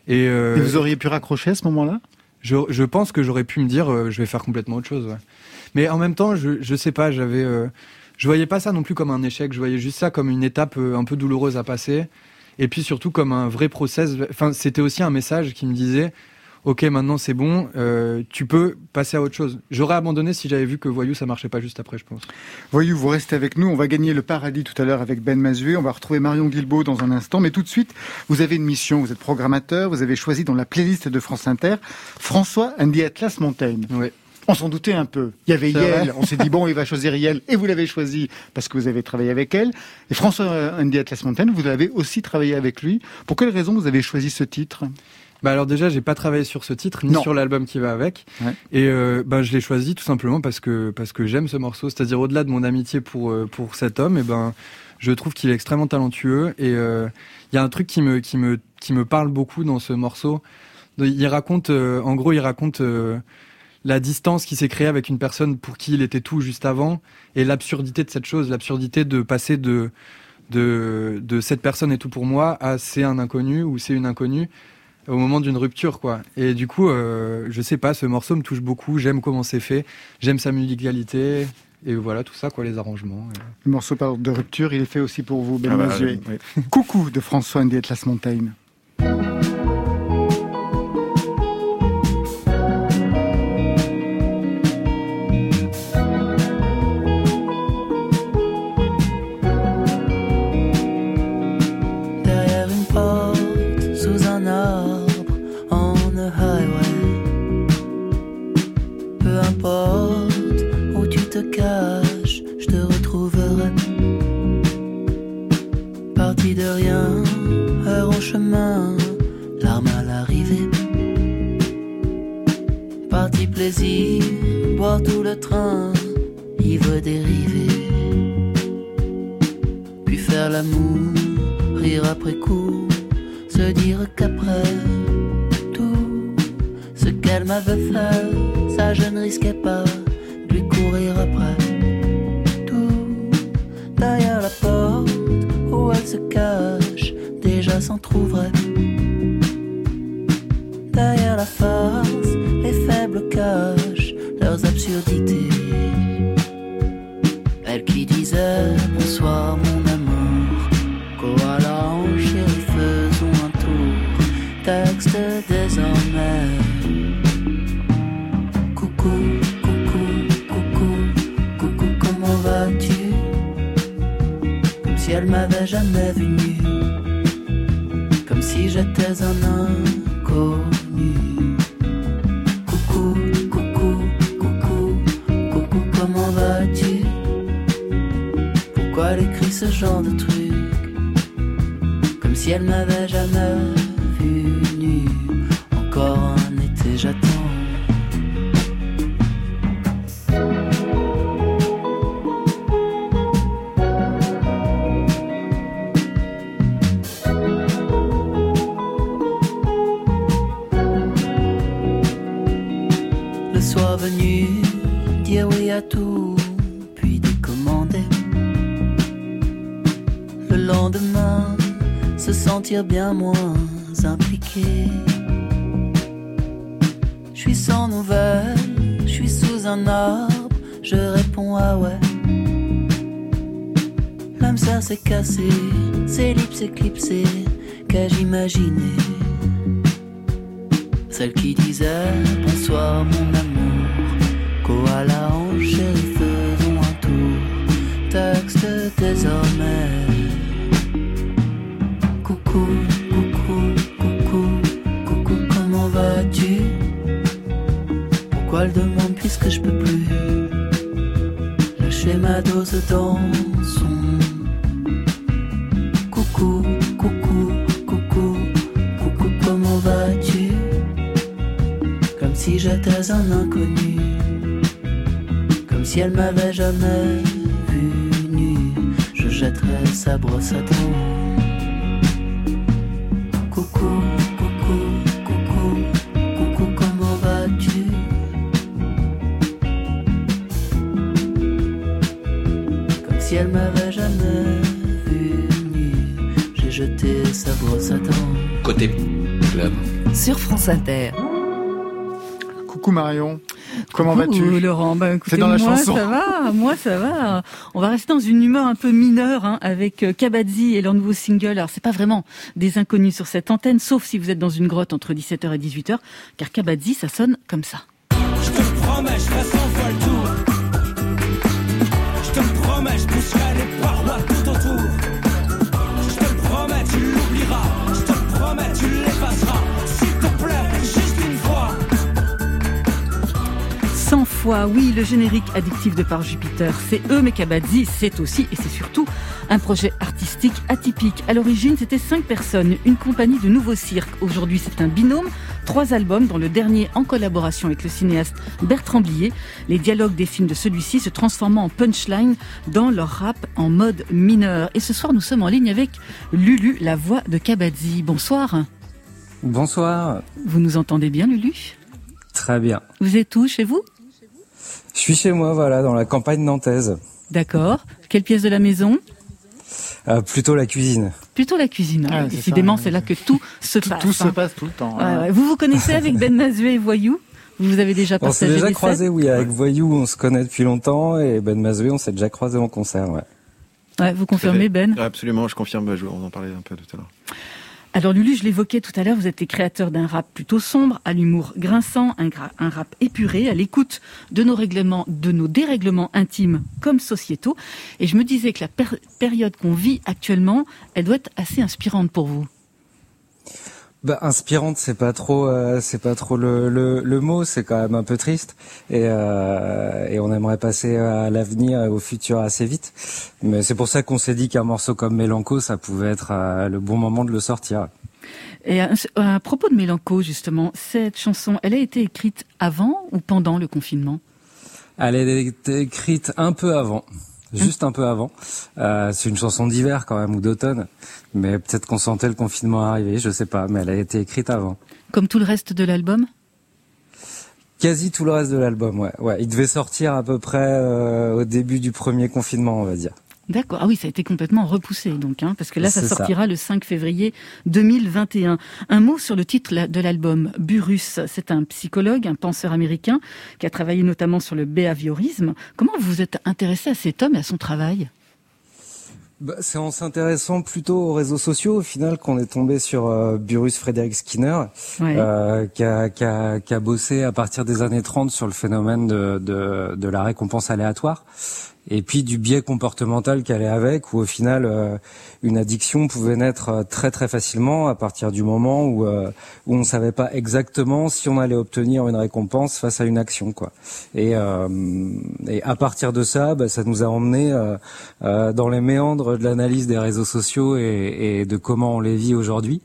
Et,
Et vous auriez pu raccrocher à ce moment-là?
Je, je pense que j'aurais pu me dire, euh, je vais faire complètement autre chose. ouais. Mais en même temps, je, je sais pas, j'avais, euh, je voyais pas ça non plus comme un échec. Je voyais juste ça comme une étape euh, un peu douloureuse à passer. Et puis surtout comme un vrai process. Enfin, c'était aussi un message qui me disait, ok, maintenant c'est bon, euh, tu peux passer à autre chose. J'aurais abandonné si j'avais vu que Voyou ça marchait pas juste après, je pense.
Voyou, vous restez avec nous. On va gagner le paradis tout à l'heure avec Ben Mazué. On va retrouver Marion Guilbault dans un instant. Mais tout de suite, vous avez une mission. Vous êtes programmateur. Vous avez choisi dans la playlist de France Inter François Andy Atlas Montaigne.
Ouais.
On s'en doutait un peu. Il y avait Yel. On s'est dit, bon, il va choisir Yel. Et vous l'avez choisi parce que vous avez travaillé avec elle. Et François Andy Atlas Montaigne, vous avez aussi travaillé avec lui. Pour quelle raison vous avez choisi ce titre?
Bah alors déjà, j'ai pas travaillé sur ce titre ni
Non.
sur l'album qui va avec.
Ouais.
Et euh, bah, je l'ai choisi tout simplement parce que parce que j'aime ce morceau. C'est-à-dire au-delà de mon amitié pour euh, pour cet homme, et ben je trouve qu'il est extrêmement talentueux. Et euh, il y a un truc qui me qui me qui me parle beaucoup dans ce morceau. Il raconte, euh, en gros, il raconte la distance qui s'est créée avec une personne pour qui il était tout juste avant et l'absurdité de cette chose, l'absurdité de passer de de de cette personne est tout pour moi à c'est un inconnu ou c'est une inconnue au moment d'une rupture quoi. Et du coup, euh, je sais pas, ce morceau me touche beaucoup. J'aime comment c'est fait, j'aime sa musicalité et voilà tout ça quoi, les arrangements. et-
Le morceau parle de rupture. Il est fait aussi pour vous, Ben
Ah bah.
Coucou de François Andy Atlas Montaigne.
Rien, heure en chemin, larmes à l'arrivée. Parti plaisir, boire tout le train, ivre dérivé. Puis faire l'amour rire après coup, se dire qu'après tout ce qu'elle m'avait fait, ça je ne risquais pas comme si j'étais un inconnu. Coucou, coucou, coucou, coucou, comment vas-tu? Pourquoi elle écrit ce genre de truc? Comme si elle m'avait
club.
Sur France Inter.
Coucou Marion. Comment
Coucou,
vas-tu?
Laurent, bah, écoutez,
C'est dans la
moi,
chanson.
ça va, moi ça va. On va rester dans une humeur un peu mineure hein, avec euh, Kabadzi et leur nouveau single. Alors c'est pas vraiment des inconnus sur cette antenne, sauf si vous êtes dans une grotte entre 17h et 18h, car Kabadzi ça sonne comme ça.
Je te le promets, je fois,
oui, le générique addictif de Par Jupiter, c'est eux, mais Kabadzi, c'est aussi et c'est surtout un projet artistique atypique. À l'origine, c'était cinq personnes, une compagnie de nouveaux cirques. Aujourd'hui, c'est un binôme, trois albums, dont le dernier en collaboration avec le cinéaste Bertrand Blier. Les dialogues des films de celui-ci se transformant en punchline dans leur rap en mode mineur. Et ce soir, nous sommes en ligne avec Lulu, la voix de Kabadzi. Bonsoir.
Bonsoir.
Vous nous entendez bien, Lulu?
Très bien.
Vous êtes où, chez vous?
Je suis chez moi, voilà, dans la campagne nantaise.
D'accord. Quelle pièce de la maison?
Euh, plutôt la cuisine.
Plutôt la cuisine. hein.
Ah, c'est
Décidément,
ça,
c'est là que tout se passe.
Tout se
hein.
passe tout le temps.
Ouais,
hein.
Vous vous connaissez avec Ben Mazué et Voyou? Vous avez déjà
On s'est
partagé
déjà croisé, oui, avec Voyou, on se connaît depuis longtemps, et Ben Mazoué, on s'est déjà croisé en concert, ouais.
Ouais, vous confirmez, Ben?
Absolument, je confirme, je- on en parlait un peu tout à l'heure.
Alors Lulu, je l'évoquais tout à l'heure, vous êtes les créateurs d'un rap plutôt sombre, à l'humour grinçant, un, rap épuré, à l'écoute de nos règlements, de nos dérèglements intimes comme sociétaux. Et je me disais que la période qu'on vit actuellement, elle doit être assez inspirante pour vous.
Bah, inspirante, c'est pas trop, euh, c'est pas trop le, le, le mot, c'est quand même un peu triste, et, euh, et on aimerait passer à l'avenir et au futur assez vite. Mais c'est pour ça qu'on s'est dit qu'un morceau comme Mélanco, ça pouvait être euh, le bon moment de le sortir.
Et à, à propos de Mélanco, justement, cette chanson, elle a été écrite avant ou pendant le confinement?
Elle a été écrite un peu avant, juste un peu avant. Euh, c'est une chanson d'hiver quand même ou d'automne, mais peut-être qu'on sentait le confinement arriver, je sais pas, mais elle a été écrite avant.
Comme tout le reste de l'album?
Quasi tout le reste de l'album, ouais. ouais. Il devait sortir à peu près euh, au début du premier confinement, on va dire.
D'accord. Ah oui, ça a été complètement repoussé, donc, hein, parce que là, ça sortira le 5 février 2021. Un mot sur le titre de l'album. Burrus, c'est un psychologue, un penseur américain, qui a travaillé notamment sur le behaviorisme. Comment vous vous êtes intéressé à cet homme et à son travail?
Bah, c'est en s'intéressant plutôt aux réseaux sociaux, au final, qu'on est tombé sur euh, Burrus Frédéric Skinner,
Ouais.
euh, qui, a, qui, a, qui a bossé à partir des années 30 sur le phénomène de, de, de la récompense aléatoire. Et puis du biais comportemental qu'elle est avec, où au final euh, une addiction pouvait naître euh, très très facilement à partir du moment où euh, où on savait pas exactement si on allait obtenir une récompense face à une action quoi. Et euh, et à partir de ça, bah, ça nous a emmené dans les méandres de l'analyse des réseaux sociaux et, et de comment on les vit aujourd'hui,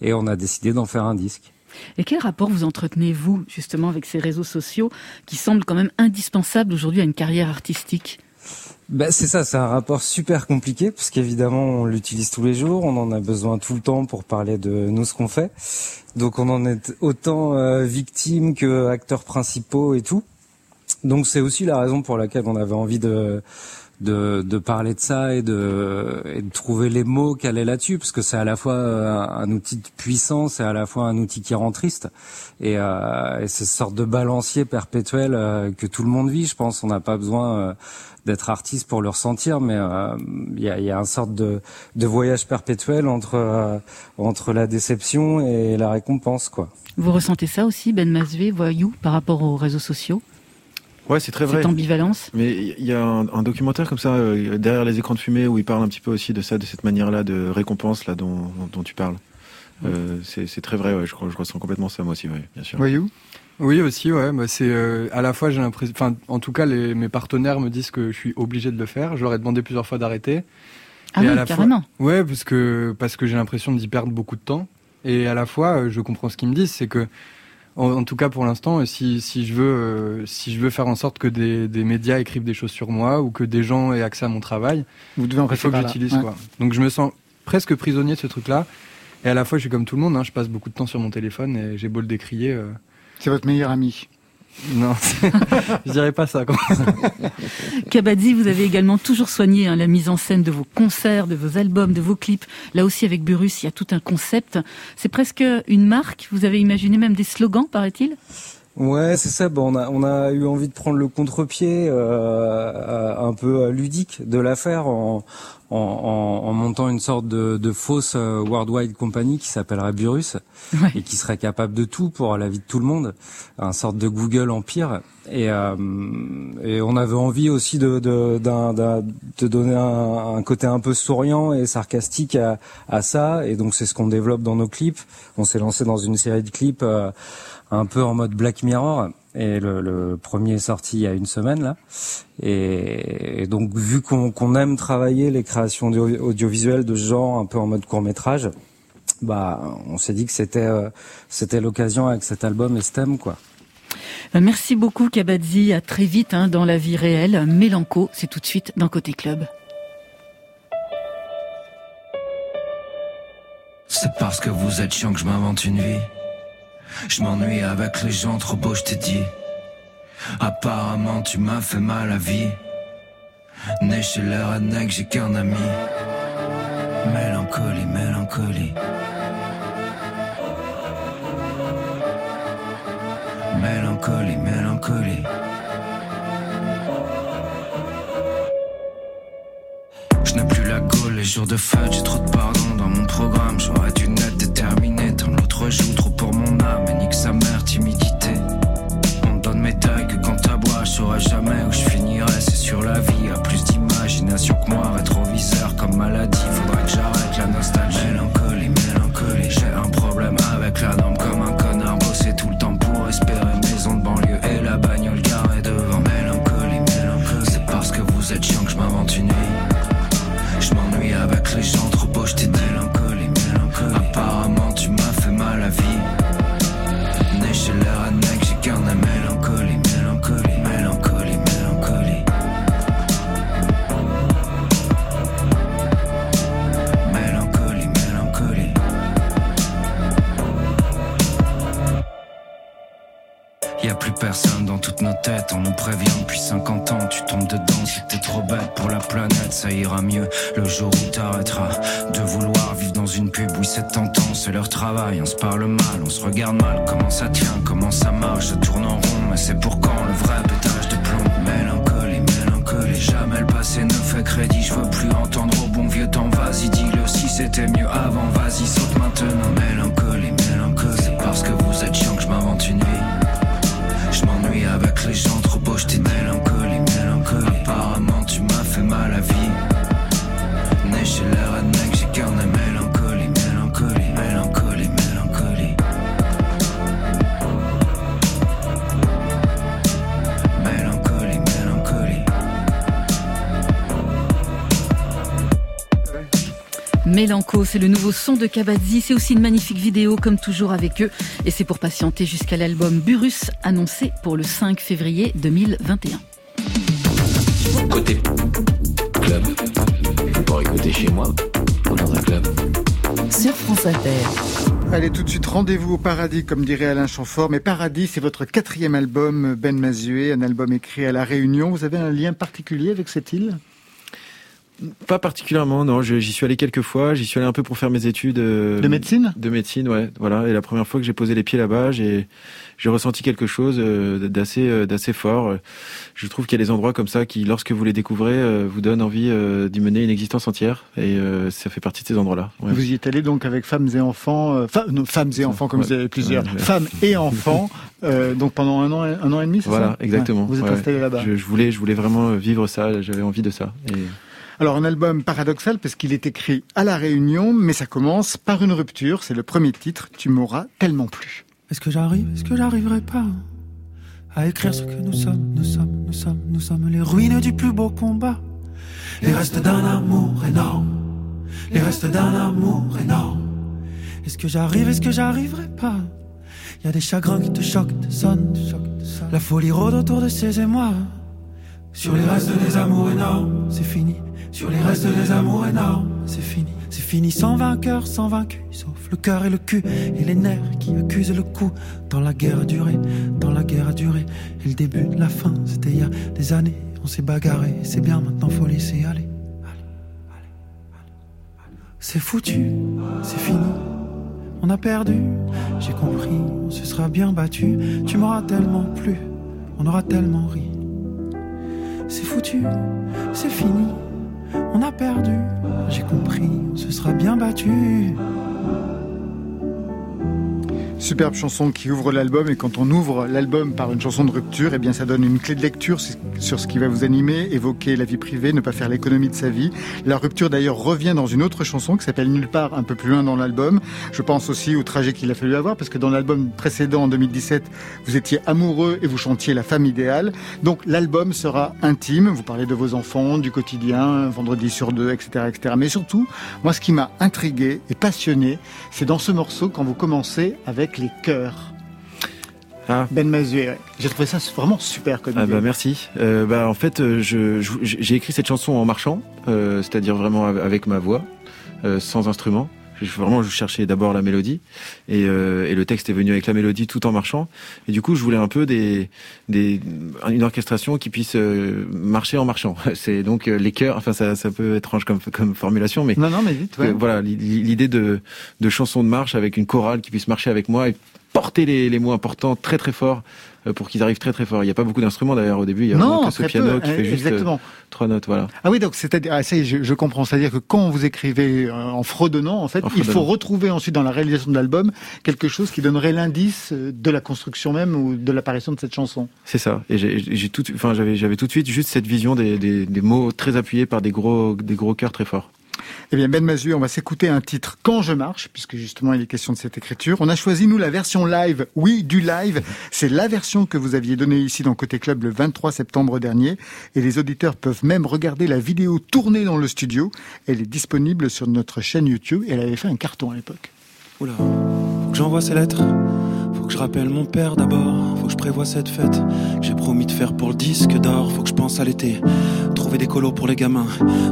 et on a décidé d'en faire un disque.
Et quel rapport vous entretenez-vous justement avec ces réseaux sociaux qui semblent quand même indispensables aujourd'hui à une carrière artistique?
Ben c'est ça, c'est un rapport super compliqué parce qu'évidemment on l'utilise tous les jours, on en a besoin tout le temps pour parler de nous ce qu'on fait. Donc on en est autant euh, victime que acteurs principaux et tout. Donc c'est aussi la raison pour laquelle on avait envie de de, de parler de ça et de, et de trouver les mots qu'elle est là-dessus, parce que c'est à la fois euh, un, outil de puissance et à la fois un outil qui rend triste. Et, euh, et c'est ce sorte de balancier perpétuel euh, que tout le monde vit, je pense. On n'a pas besoin euh, d'être artiste pour le ressentir, mais il y, a, y a un sorte de, de voyage perpétuel entre, entre la déception et la récompense, quoi.
Vous ressentez ça aussi, Ben Masvé, voyou, par rapport aux réseaux sociaux?
Ouais, c'est très vrai.
Cette ambivalence
Mais il y a un, un documentaire comme ça, euh, derrière les écrans de fumée, où il parle un petit peu aussi de ça, de cette manière-là de récompense là dont, dont, dont tu parles. Euh, c'est très vrai, ouais, je, ressens complètement ça moi aussi, ouais, bien sûr.
Voyou
Oui aussi, ouais. Bah, c'est euh, à la fois j'ai l'impression, enfin en tout cas les, mes partenaires me disent que je suis obligé de le faire. Je leur ai demandé plusieurs fois d'arrêter.
Ah
Et
oui,
à la
carrément.
Fois, ouais, parce que parce que j'ai l'impression d'y perdre beaucoup de temps. Et à la fois, je comprends ce qu'ils me disent, c'est que en, en tout cas pour l'instant, euh, si, si je veux euh, si je veux faire en sorte que des, des médias écrivent des choses sur moi ou que des gens aient accès à mon travail,
Vous devez en
il faut que j'utilise
Ouais.
quoi. Donc je me sens presque prisonnier de ce truc-là. Et à la fois, je suis comme tout le monde. Hein, je passe beaucoup de temps sur mon téléphone et j'ai beau le décrier. euh,
C'est votre meilleur ami.
Non, [LAUGHS] je dirais pas ça. Quand
Kabadzi, vous avez également toujours soigné hein, la mise en scène de vos concerts, de vos albums, de vos clips. Là aussi, avec Burus, il y a tout un concept. C'est presque une marque. Vous avez imaginé même des slogans, paraît-il?
Ouais, c'est ça. Bon, on a on a eu envie de prendre le contre-pied euh, euh, un peu euh, ludique de l'affaire en, en, en, en montant une sorte de, de fausse euh, worldwide company qui s'appellerait Burus
Ouais.
et qui serait capable de tout pour la vie de tout le monde, un sorte de Google empire. Et, euh, et on avait envie aussi de de, d'un- d'un- de donner un, un côté un peu souriant et sarcastique à, à ça. Et donc c'est ce qu'on développe dans nos clips. On s'est lancé dans une série de clips. euh, un peu en mode Black Mirror. Et le, le premier est sorti il y a une semaine là. Et, et donc vu qu'on aime travailler les créations audio- audiovisuelles de ce genre un peu en mode court métrage, bah on s'est dit que c'était euh, c'était l'occasion avec cet album et ce thème quoi.
Ben, Merci beaucoup, Kabadzi. À très vite hein, dans la vie réelle. Mélanco, c'est tout de suite dans Côté Club.
C'est parce que vous êtes chiant que je m'invente une vie. Je m'ennuie avec les gens trop beaux, je t'ai dit. Apparemment, tu m'as fait mal à vie. Né chez les rednecks, j'ai qu'un ami. Mélancolie, mélancolie. Mélancolie, mélancolie. Je n'ai plus la gaule les jours de fête, j'ai trop de pardon dans mon programme. J'aurais dû n'être déterminé, tant l'autre joue trop pour mon âme. Et nique sa mère, timidité. On me donne médaille que quand t'aboies, je saurais jamais où je finirai. C'est sur la vie, à plus d'imagination que moi. Rétroviseur comme maladie, faudrait que j'arrête la nostalgie. Prévient depuis 50 ans. Tu tombes dedans t'es trop bête pour la planète, ça ira mieux le jour où t'arrêteras de vouloir vivre dans une pub. Oui, c'est tentant, c'est leur travail. On se parle mal, on se regarde mal. Comment ça tient, comment ça marche, ça tourne en rond. Mais c'est pour quand? Le vrai pétage de plomb Mélancolie, mélancolie. Jamais le passé ne fait crédit. Je veux plus entendre au bon vieux temps. Vas-y, dis-le si c'était mieux avant. Vas-y,
Mélanco, c'est le nouveau son de Kabadzi. C'est aussi une magnifique vidéo, comme toujours avec eux. Et c'est pour patienter jusqu'à l'album Burus, annoncé pour le 5 février 2021.
Côté club, pour écouter chez moi ou dans un club.
Sur France Inter.
Allez, tout de suite, rendez-vous au paradis, comme dirait Alain Chamfort. Mais Paradis, c'est votre quatrième album, Ben Mazué, un album écrit à La Réunion. Vous avez un lien particulier avec cette île?
Pas particulièrement, non. J'y suis allé quelques fois. J'y suis allé un peu pour faire mes études. euh,
De médecine?
De médecine, ouais. Voilà. Et la première fois que j'ai posé les pieds là-bas, j'ai ressenti quelque chose euh, d'assez euh, d'assez fort. Je trouve qu'il y a des endroits comme ça qui, lorsque vous les découvrez, vous donnent envie d'y mener une existence entière. Et ça fait partie de ces endroits-là. ouais.
Vous y êtes allé donc avec femmes et enfants, fa- non, femmes et enfants comme
Ouais.
vous avez plusieurs,
Ouais,
femmes et enfants, [LAUGHS] donc pendant un an, et- un an et demi, c'est
Voilà,
ça?
Exactement.
Ouais, Vous êtes installé là-bas.
Je, je voulais, je voulais vraiment vivre ça. J'avais envie de ça. Et...
Alors un album paradoxal parce qu'il est écrit à la Réunion, mais ça commence par une rupture. C'est le premier titre. Tu m'auras tellement plu.
Est-ce que j'arrive, est-ce que j'arriverai pas à écrire ce que nous sommes, nous sommes, nous sommes, nous sommes les ruines du plus beau combat, les restes d'un amour énorme, les restes d'un amour énorme. Est-ce que j'arrive, est-ce que j'arriverai pas? Y a des chagrins qui te choquent, te sonnent, te choquent, sonnent. La folie rôde autour de ces émois. Sur les restes des amours énormes, c'est fini. Sur les restes des amours énormes, c'est fini. C'est fini sans vainqueur, sans vaincu, sauf le cœur et le cul et les nerfs qui accusent le coup. Dans la guerre a duré, dans la guerre a duré. Et le début la fin, c'était il y a des années. On s'est bagarré, c'est bien, maintenant faut laisser aller. C'est foutu, c'est fini. On a perdu, j'ai compris, on se sera bien battu. Tu m'auras tellement plu, on aura tellement ri. C'est foutu, c'est fini. On a perdu, j'ai compris, on se sera bien battu.
Superbe chanson qui ouvre l'album et quand on ouvre l'album par une chanson de rupture, eh bien ça donne une clé de lecture sur ce qui va vous animer, évoquer la vie privée, ne pas faire l'économie de sa vie. La rupture d'ailleurs revient dans une autre chanson qui s'appelle Nulle part un peu plus loin dans l'album. Je pense aussi au trajet qu'il a fallu avoir parce que dans l'album précédent en 2017, vous étiez amoureux et vous chantiez la femme idéale. Donc l'album sera intime, vous parlez de vos enfants, du quotidien, vendredi sur deux, etc., etc. Mais surtout, moi ce qui m'a intrigué et passionné, c'est dans ce morceau quand vous commencez avec les chœurs. Ben Mazué, ouais. j'ai trouvé ça vraiment super comme
Ah bah merci. Euh, bah en fait, euh, je, je- j'ai écrit cette chanson en marchant, euh, c'est-à-dire vraiment av- avec ma voix, euh, sans instrument. Je, vraiment, je cherchais d'abord la mélodie et, euh, et le texte est venu avec la mélodie tout en marchant. Et du coup, je voulais un peu des, des une orchestration qui puisse euh, marcher en marchant. [LAUGHS] C'est donc euh, les chœurs. Enfin, ça, ça peut être étrange comme, comme formulation, mais
Non, non, mais vite, ouais.
voilà, l'i- l'idée de, de chanson de marche avec une chorale qui puisse marcher avec moi et porter les, les mots importants très très fort pour qu'ils arrivent très très fort. Il n'y a pas beaucoup d'instruments d'ailleurs au début, il y a
Non,
que ce piano
peu,
qui fait
euh,
juste euh,
exactement.
trois notes, voilà.
Ah oui, donc c'est-à-dire, ah, je, je comprends, c'est-à-dire que quand vous écrivez euh, en fredonnant, en fait,
En
il faut retrouver ensuite dans la réalisation de l'album quelque chose qui donnerait l'indice euh, de la construction même ou de l'apparition de cette chanson.
C'est ça. Et j'ai tout, enfin j'avais j'avais tout de suite juste cette vision des, des, des mots très appuyés par des gros des gros cœurs très forts.
Eh bien, Ben Mazu, on va s'écouter un titre Quand je marche, puisque justement il est question de cette écriture. On a choisi, nous, la version live. Oui, du live. C'est la version que vous aviez donnée ici dans Côté Club le 23 septembre dernier. Et les auditeurs peuvent même regarder la vidéo tournée dans le studio. Elle est disponible sur notre chaîne YouTube. Elle avait fait un carton à l'époque.
Oula, faut que j'envoie ces lettres. Faut que je rappelle mon père d'abord. Faut que je prévoie cette fête. J'ai promis de faire pour le disque d'or. Faut que je pense à l'été. Trouver des colos pour les gamins.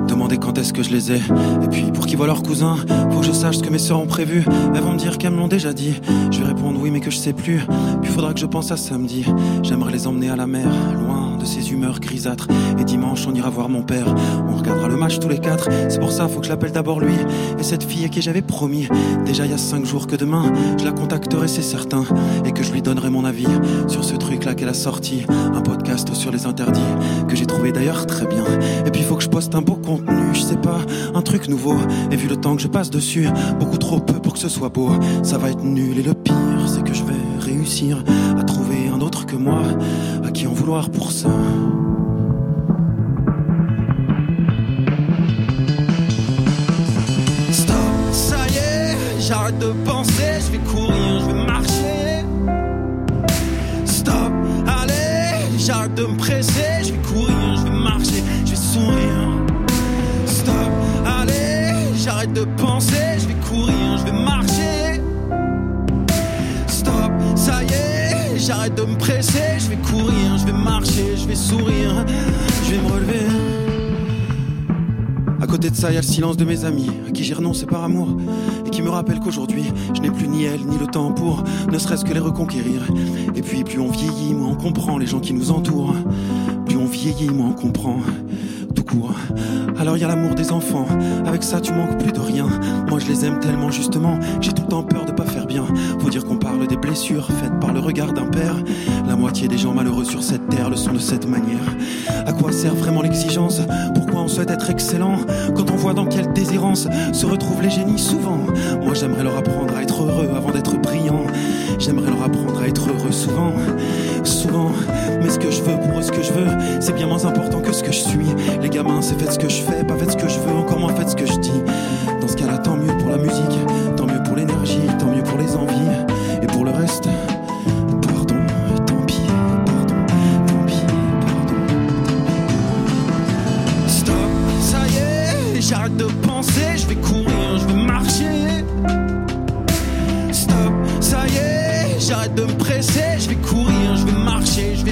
Demander quand est-ce que je les ai. Et puis pour qu'ils voient leurs cousins. Faut que je sache ce que mes sœurs ont prévu. Elles vont me dire qu'elles me l'ont déjà dit. Je vais répondre oui, mais que je sais plus. Puis faudra que je pense à samedi. J'aimerais les emmener à la mer. Loin de ces humeurs grisâtres. Et dimanche, on ira voir mon père. On regardera le match tous les quatre. C'est pour ça, faut que je l'appelle d'abord lui. Et cette fille à qui j'avais promis. Déjà il y a cinq jours que demain, je la contacterai, c'est certain. Et que je lui donnerai mon avis sur ce truc-là qu'elle a sorti. Un podcast sur les interdits. Que j'ai trouvé d'ailleurs très bien. Et puis faut que je poste un beau contenu. Je sais pas, un truc nouveau. Et vu le temps que je passe dessus, beaucoup trop peu pour que ce soit beau. Ça va être nul. Et le pire, c'est que je vais réussir à trouver que moi. À qui en vouloir pour ça. Stop, ça y est, j'arrête de penser, je vais courir, je vais marcher. Stop, allez, j'arrête de me presser, je vais courir, je vais marcher, je vais sourire. Stop, allez, j'arrête de penser, je vais courir, je vais marcher. J'arrête de me presser, je vais courir, je vais marcher, je vais sourire, je vais me relever. À côté de ça, il y a le silence de mes amis, à qui j'ai renoncé par amour, et qui me rappellent qu'aujourd'hui, je n'ai plus ni elle, ni le temps pour ne serait-ce que les reconquérir. Et puis, plus on vieillit, moins on comprend les gens qui nous entourent. Plus on vieillit, moins on comprend Alors il y a l'amour des enfants, avec ça tu manques plus de rien. Moi je les aime tellement justement, j'ai tout le temps peur de pas faire bien. Faut dire qu'on parle des blessures faites par le regard d'un père. La moitié des gens malheureux sur cette terre le sont de cette manière. À quoi sert vraiment l'exigence? Pourquoi on souhaite être excellent? Quand on voit dans quelle désirance se retrouvent les génies souvent Moi j'aimerais leur apprendre à être heureux avant d'être brillant. J'aimerais leur apprendre à être heureux souvent, souvent. Mais ce que je veux pour eux, ce que je veux, c'est bien moins important que ce que je suis. Les gamins, c'est faites ce que je fais, pas faites ce que je veux, encore moins faites ce que je dis. Dans ce cas-là, tant mieux pour la musique, tant mieux pour l'énergie, tant mieux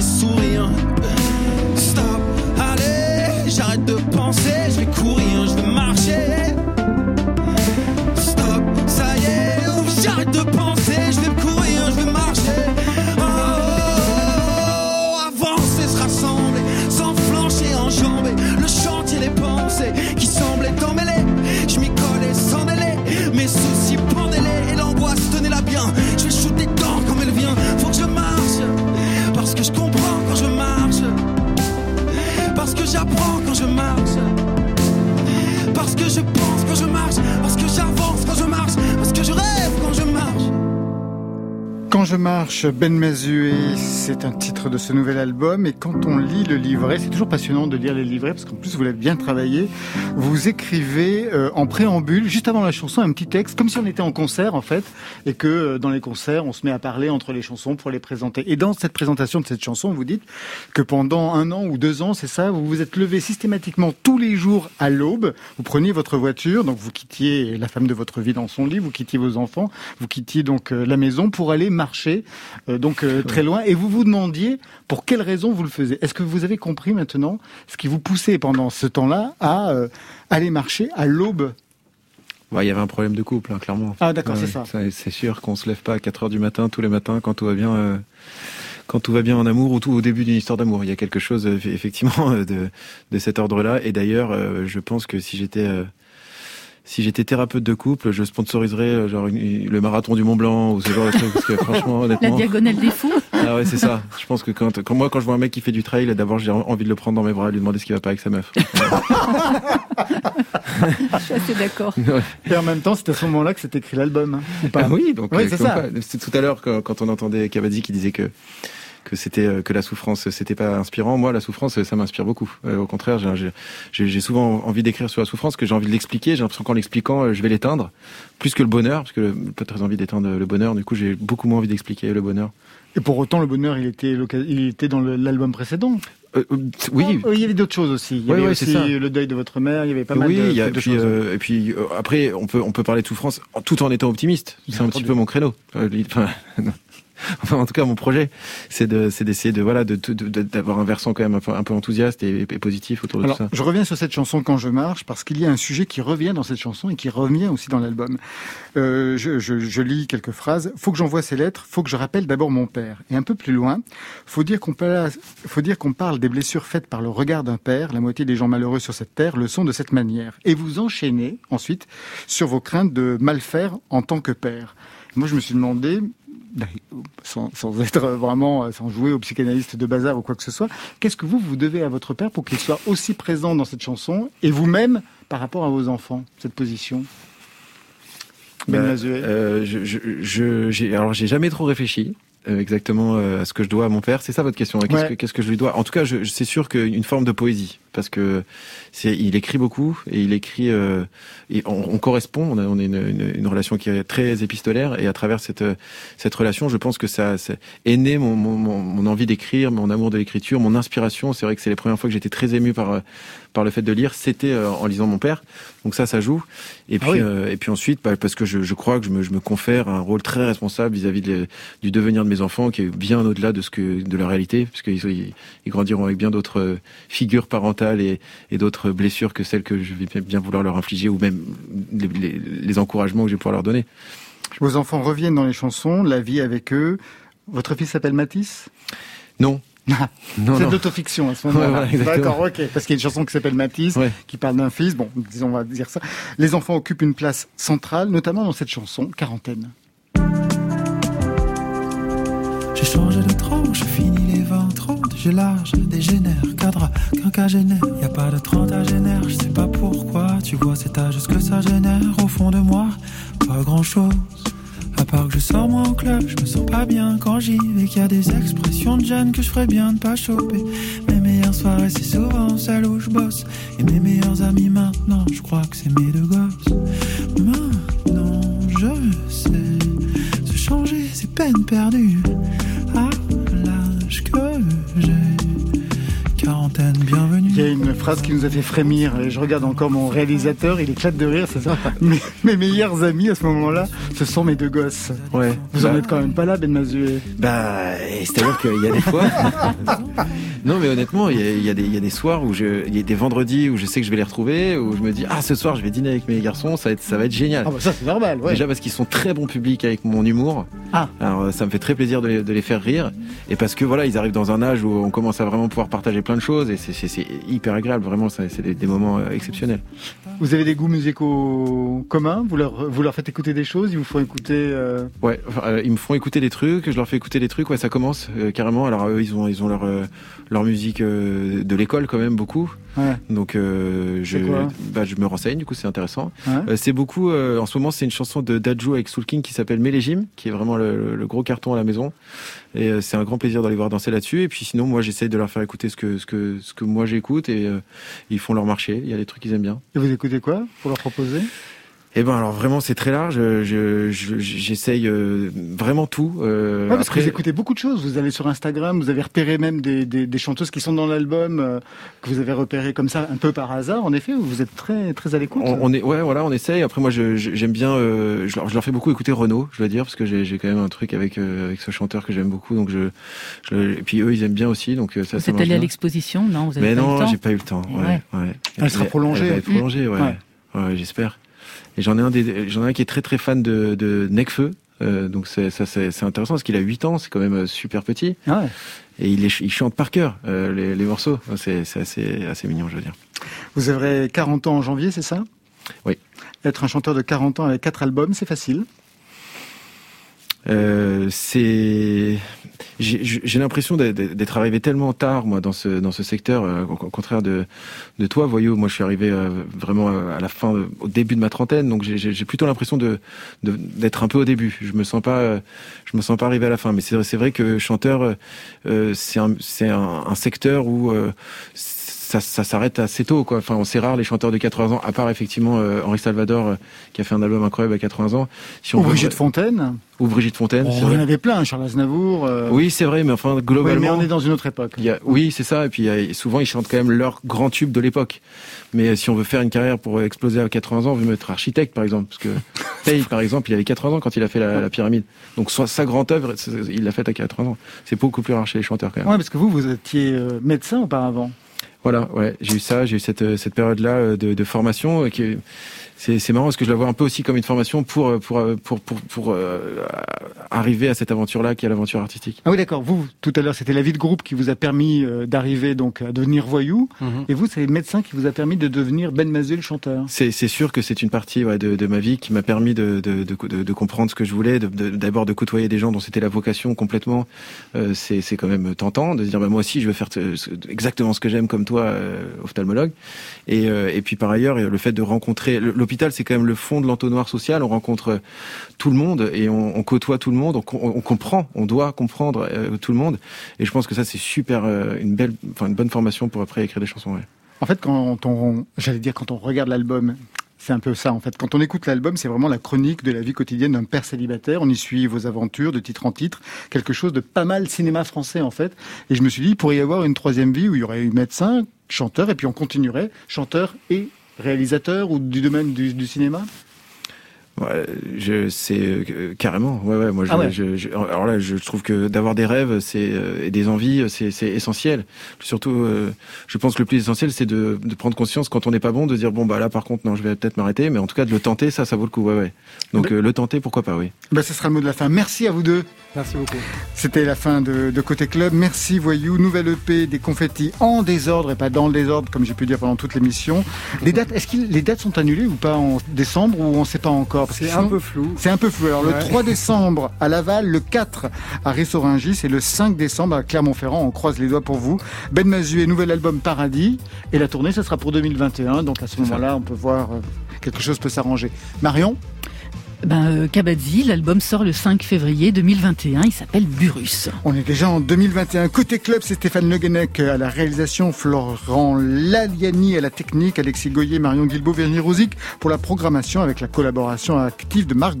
sourire. Stop, allez, j'arrête de penser, Je marche,
Ben Mazué, c'est un titre de ce nouvel album. Et quand on lit le livret, c'est toujours passionnant de lire les livrets parce qu'en plus vous l'avez bien travaillé. Vous écrivez euh, en préambule, juste avant la chanson, un petit texte, comme si on était en concert en fait, et que euh, dans les concerts, on se met à parler entre les chansons pour les présenter. Et dans cette présentation de cette chanson, vous dites que pendant un an ou deux ans, c'est ça, vous vous êtes levé systématiquement tous les jours à l'aube. Vous preniez votre voiture, donc vous quittiez la femme de votre vie dans son lit, vous quittiez vos enfants, vous quittiez donc euh, la maison pour aller marcher euh, donc euh, très loin. Et vous vous demandiez pour quelle raison vous le faisiez. Est-ce que vous avez compris maintenant ce qui vous poussait pendant ce temps-là à euh, aller marcher à l'aube?
Ouais, il y avait un problème de couple, hein, clairement.
Ah, d'accord,
Ouais,
c'est ça.
C'est sûr qu'on se lève pas à 4 heures du matin tous les matins quand tout va bien. euh, quand tout va bien en amour ou tout au début d'une histoire d'amour, il y a quelque chose euh, effectivement [LAUGHS] de, de cet ordre-là. Et d'ailleurs, euh, je pense que si j'étais si j'étais thérapeute de couple, je sponsoriserais euh, genre une- le marathon du Mont Blanc ou ce genre de truc parce que franchement,
La
honnêtement,
diagonale des fous
ah ouais, c'est ça. Je pense que quand, quand moi quand je vois un mec qui fait du trail, d'abord j'ai envie de le prendre dans mes bras et lui demander ce qui va pas avec sa meuf.
Je suis assez d'accord. [LAUGHS]
Et en même temps, c'est à ce moment-là que s'est écrit l'album. hein, ou pas
Ah oui, donc
Oui,
euh,
c'est ça.
C'est tout à l'heure quand, quand on entendait Cavazzi qui disait que que c'était euh, que la souffrance c'était pas inspirant. Moi, la souffrance ça m'inspire beaucoup. Euh, au contraire, j'ai- souvent envie d'écrire sur la souffrance, que j'ai envie de l'expliquer. J'ai l'impression qu'en l'expliquant, euh, je vais l'éteindre plus que le bonheur, parce que pas très envie d'éteindre le bonheur. Du coup, j'ai beaucoup moins envie d'expliquer le bonheur.
Et pour autant, le bonheur, il était, il était dans l'album précédent.
Euh, oui.
Il y avait d'autres choses aussi. Il y
Ouais,
avait
ouais,
aussi le deuil de votre mère. Il y avait pas mal
oui,
de,
il y a,
de
puis,
choses.
euh, et puis euh, après, on peut on peut parler de souffrance tout en étant optimiste. C'est un petit peu mon créneau. Enfin. [LAUGHS] [LAUGHS] Enfin, en tout cas, mon projet, c'est de, c'est d'essayer de voilà, de, de- de- d'avoir un versant quand même un peu, un peu enthousiaste et, et positif autour de
Alors,
tout ça.
je reviens sur cette chanson quand je marche parce qu'il y a un sujet qui revient dans cette chanson et qui revient aussi dans l'album. Euh, je, je- je lis quelques phrases. Faut que j'envoie ces lettres. Faut que je rappelle d'abord mon père. Et un peu plus loin, faut dire qu'on parle, faut dire qu'on parle des blessures faites par le regard d'un père. La moitié des gens malheureux sur cette terre le sont de cette manière. Et vous enchaînez ensuite sur vos craintes de mal faire en tant que père. Moi, je me suis demandé, sans, sans être vraiment, sans jouer au psychanalyste de bazar ou quoi que ce soit, qu'est-ce que vous, vous devez à votre père pour qu'il soit aussi présent dans cette chanson et vous-même par rapport à vos enfants, cette position? Ben
euh, je, je, je- alors j'ai jamais trop réfléchi. Euh, exactement euh, ce que je dois à mon père. C'est ça votre question hein Qu'est-ce
Ouais.
que qu'est-ce que je lui dois? En tout cas, je, je- c'est sûr qu'une forme de poésie, parce que c'est, il écrit beaucoup et il écrit. euh, et on, on correspond. On a, on a une, une, une relation qui est très épistolaire et à travers cette euh, cette relation, je pense que ça, est né mon, mon, mon, mon envie d'écrire, mon amour de l'écriture, mon inspiration. C'est vrai que c'est les premières fois que j'étais très ému par euh, par le fait de lire. C'était euh, en lisant mon père. Donc ça, ça joue. Et puis
oui.
euh, et puis ensuite, bah, parce que je, je crois que je me, je me confère un rôle très responsable vis-à-vis de- du devenir de mes enfants, qui est bien au-delà de ce que de la réalité, parce qu'ils ils, ils grandiront avec bien d'autres euh, figures parentales et, et d'autres blessures que celles que je vais bien- bien vouloir leur infliger, ou même les, les- les encouragements que je vais pouvoir leur donner.
Vos enfants reviennent dans les chansons, la vie avec eux. Votre fils s'appelle Matisse
Non. Non,
c'est de l'autofiction à ce
Ouais,
moment-là.
voilà.
D'accord, ok. Parce qu'il y a une chanson qui s'appelle Matisse, qui parle d'un fils. Bon, disons, on va dire ça. Les enfants occupent une place centrale, notamment dans cette chanson, Quarantaine.
J'ai changé de tranche, fini les 20, 30, j'ai large, dégénère, cadre, quinquagénaire, y a pas de 30 à génère, je sais pas pourquoi, tu vois cet âge, ce que ça génère au fond de moi, pas grand chose. À part que je sors moi en club, je me sens pas bien quand j'y vais, qu'il y a des expressions de jeunes que je ferais bien de pas choper. Mes meilleures soirées, c'est souvent celles où je bosse. Et mes meilleurs amis maintenant, je crois que c'est mes deux gosses. Maintenant, je sais, se changer, c'est peine perdue. À l'âge que j'ai, quarantaine, bienvenue.
Une phrase qui nous a fait frémir, et je regarde encore mon réalisateur, il éclate de rire, c'est ça. mes, mes meilleurs amis à ce moment-là, ce sont mes deux gosses.
Ouais.
Vous en
Bah,
êtes quand même pas là, Ben Mazué.
Bah, c'est-à-dire qu'il y a des fois. [LAUGHS] non, mais honnêtement, il y a, il y a des, il y a des soirs où je, il y a des vendredis où je sais que je vais les retrouver, où je me dis, ah, ce soir, je vais dîner avec mes garçons, ça va être, ça va être génial.
Ah bah ça c'est normal, ouais.
Déjà parce qu'ils sont très bons publics avec mon humour.
Ah.
Alors euh, ça me fait très plaisir de les, de les faire rire. Et parce que voilà, ils arrivent dans un âge où on commence à vraiment pouvoir partager plein de choses et c'est- hyper agréable. Vraiment, c'est des, des moments euh, exceptionnels.
Vous avez des goûts musicaux communs? Vous leur, vous leur faites écouter des choses? Ils vous font écouter... euh,
Ouais, enfin, euh, ils me font écouter des trucs, je leur fais écouter des trucs, ouais, ça commence euh, carrément. Alors eux, ils ont, ils ont leur, euh, leur musique euh, de l'école quand même beaucoup.
Ouais.
Donc euh, je,
quoi
bah, je me renseigne, du coup c'est intéressant.
Ouais.
Euh, c'est beaucoup, en ce moment c'est une chanson de Dajou avec Soul King qui s'appelle Mélégime, qui est vraiment le, le gros carton à la maison. Et c'est un grand plaisir d'aller voir danser là-dessus. Et puis sinon, moi j'essaie de leur faire écouter ce que, ce que, ce que moi j'écoute et ils font leur marché. Il y a des trucs qu'ils aiment bien.
Et vous écoutez quoi pour leur proposer?
Eh ben alors vraiment c'est très large. Je, je- j'essaye euh, vraiment tout. Euh,
Ouais, parce
après-
que vous écoutez beaucoup de choses. Vous allez sur Instagram, vous avez repéré même des, des, des chanteuses qui sont dans l'album, euh, que vous avez repéré comme ça, un peu par hasard, en effet. Vous êtes très, très à l'écoute?
On, on est, ouais, voilà, on essaye. Après, moi, je- je- j'aime bien. euh, je, leur, je leur fais beaucoup écouter Renaud, je dois dire, parce que j'ai j'ai quand même un truc avec euh, avec ce chanteur que j'aime beaucoup. Donc, je, je et puis eux, ils aiment bien aussi. Donc, euh, ça,
Vous
ça
êtes allé à l'exposition Non, vous avez
Mais
pas
non, j'ai pas eu le temps. Ouais,
Ouais.
ouais.
Elle sera prolongée.
Elle va être prolongée, ouais.
Ouais.
Ouais, j'espère. Et j'en ai un des, j'en ai un qui est très très fan de, de Necfeu. Euh, donc c'est ça c'est intéressant parce qu'il a 8 ans, c'est quand même euh, super petit.
Ah ouais.
Et il, est, il chante par cœur euh, les, les morceaux. C'est assez assez mignon, je veux dire.
Vous aurez 40 ans en janvier, c'est ça?
Oui.
Être un chanteur de 40 ans avec quatre albums, c'est facile.
Euh, c'est j'ai l'impression d'être- arrivé tellement tard moi dans ce dans ce secteur euh, au contraire de de toi. Voyou moi je suis arrivé euh, vraiment à la fin au début de ma trentaine donc j'ai- plutôt l'impression de d'être un peu au début. Je me sens pas je me sens pas arrivé à la fin. Mais c'est c'est vrai que chanteur c'est un c'est un, un secteur où ça, ça s'arrête assez tôt quoi enfin c'est rare les chanteurs de 80 ans à part effectivement euh, Henri Salvador euh, qui a fait un album incroyable à 80 ans si
Ou
veut-
Brigitte Fontaine.
ou Brigitte Fontaine
Oh, il y en avait plein, Charles Aznavour. euh,
Oui, c'est vrai, mais enfin,
oui,
globalement.
mais on est dans une autre époque.
il y a- oui, c'est ça. Et puis, il y a- souvent, ils chantent quand même leur grand tube de l'époque. Mais si on veut faire une carrière pour exploser à 80 ans, on veut mettre architecte, par exemple. Parce que [LAUGHS] Tay, par exemple, il avait 80 ans quand il a fait la, la pyramide. Donc, soit sa grande œuvre, il l'a faite à 80 ans. C'est beaucoup plus rare chez les chanteurs, quand même.
Ouais, parce que vous, vous étiez médecin auparavant.
Voilà, ouais, j'ai eu ça, j'ai eu cette, euh, cette période-là euh, de, de formation euh, qui c'est c'est marrant parce que je la vois un peu aussi comme une formation pour euh, pour euh, pour pour, pour, euh, arriver à cette aventure-là qui est l'aventure artistique.
Ah oui, d'accord. Vous, tout à l'heure, c'était la vie de groupe qui vous a permis euh, d'arriver donc à devenir voyou.
Mhm.
Et vous, c'est le médecin qui vous a permis de devenir Ben Mazuel, chanteur.
C'est c'est sûr que c'est une partie ouais, de, de ma vie qui m'a permis de, de, de, de- de comprendre ce que je voulais, de- de- d'abord de, côtoyer des gens dont c'était la vocation complètement. Euh, c'est c'est quand même tentant de se dire bah, moi aussi je veux faire exactement ce que j'aime comme toi, euh, ophtalmologue. Et, euh, et puis par ailleurs le fait de rencontrer le, le l'hôpital, c'est quand même le fond de l'entonnoir social. On rencontre tout le monde et on, côtoie tout le monde. On, comprend, on doit comprendre euh, tout le monde. Et je pense que ça, c'est super, euh, une belle, enfin une bonne formation pour après écrire des chansons.
En fait, quand on, j'allais dire, quand on regarde l'album, c'est un peu ça en fait. Quand on écoute l'album, c'est vraiment la chronique de la vie quotidienne d'un père célibataire. On y suit vos aventures de titre en titre, quelque chose de pas mal cinéma français en fait. Et je me suis dit, il pourrait y avoir une troisième vie où il y aurait eu médecin, chanteur, et puis on continuerait chanteur et réalisateur ou du domaine du, cinéma?
Ouais, je c'est euh, carrément. Ouais, ouais. Moi, je,
Ah ouais.
je- je- alors là, je trouve que d'avoir des rêves, c'est euh, et des envies, c'est c'est essentiel. Surtout, euh, je pense que le plus essentiel, c'est de, de prendre conscience quand on n'est pas bon, de dire bon bah là, par contre, non, je vais peut-être m'arrêter, mais en tout cas de le tenter, ça, ça vaut le coup. Ouais, ouais. Donc euh, le tenter, pourquoi pas, oui.
Ben, ce sera le mot de la fin. Merci à vous deux.
Merci beaucoup.
C'était la fin de, de Côté Club. Merci Voyou. Nouvelle EP, des confettis en désordre et pas dans le désordre, comme j'ai pu dire pendant toute l'émission. Les dates, est-ce que les dates sont annulées ou pas en décembre ou on ne sait pas encore?
C'est un peu flou.
C'est un peu flou. Alors
Ouais.
le 3 décembre à Laval, le 4 à Rissoringis et le 5 décembre à Clermont-Ferrand. On croise les doigts pour vous. Ben Mazuet, nouvel album Paradis. Et la tournée, ce sera pour 2021. Donc à ce moment-là, on peut voir euh, quelque chose peut s'arranger. Marion?
Ben, euh, Kabadzi, l'album sort le 5 février 2021. Il s'appelle Burus.
On est déjà en 2021. Côté club, c'est Stéphane Le Guenec à la réalisation, Florent Laliani à la technique, Alexis Goyer, Marion Guilbault, Virginie Rosic pour la programmation avec la collaboration active de Marc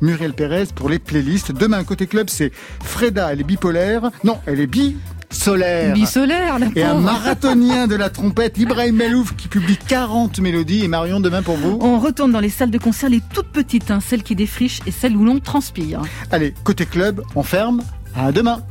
Muriel Pérez pour les playlists. Demain, côté club, c'est Freda, elle est bipolaire. Non, elle est bi solaire.
Bisolaire, la
Et un marathonien de la trompette, Ibrahim Melouf, qui publie 40 mélodies. Et Marion, demain pour vous.
On retourne dans les salles de concert, les toutes petites, hein, celles qui défrichent et celles où l'on transpire.
Allez, côté club, on ferme. À demain.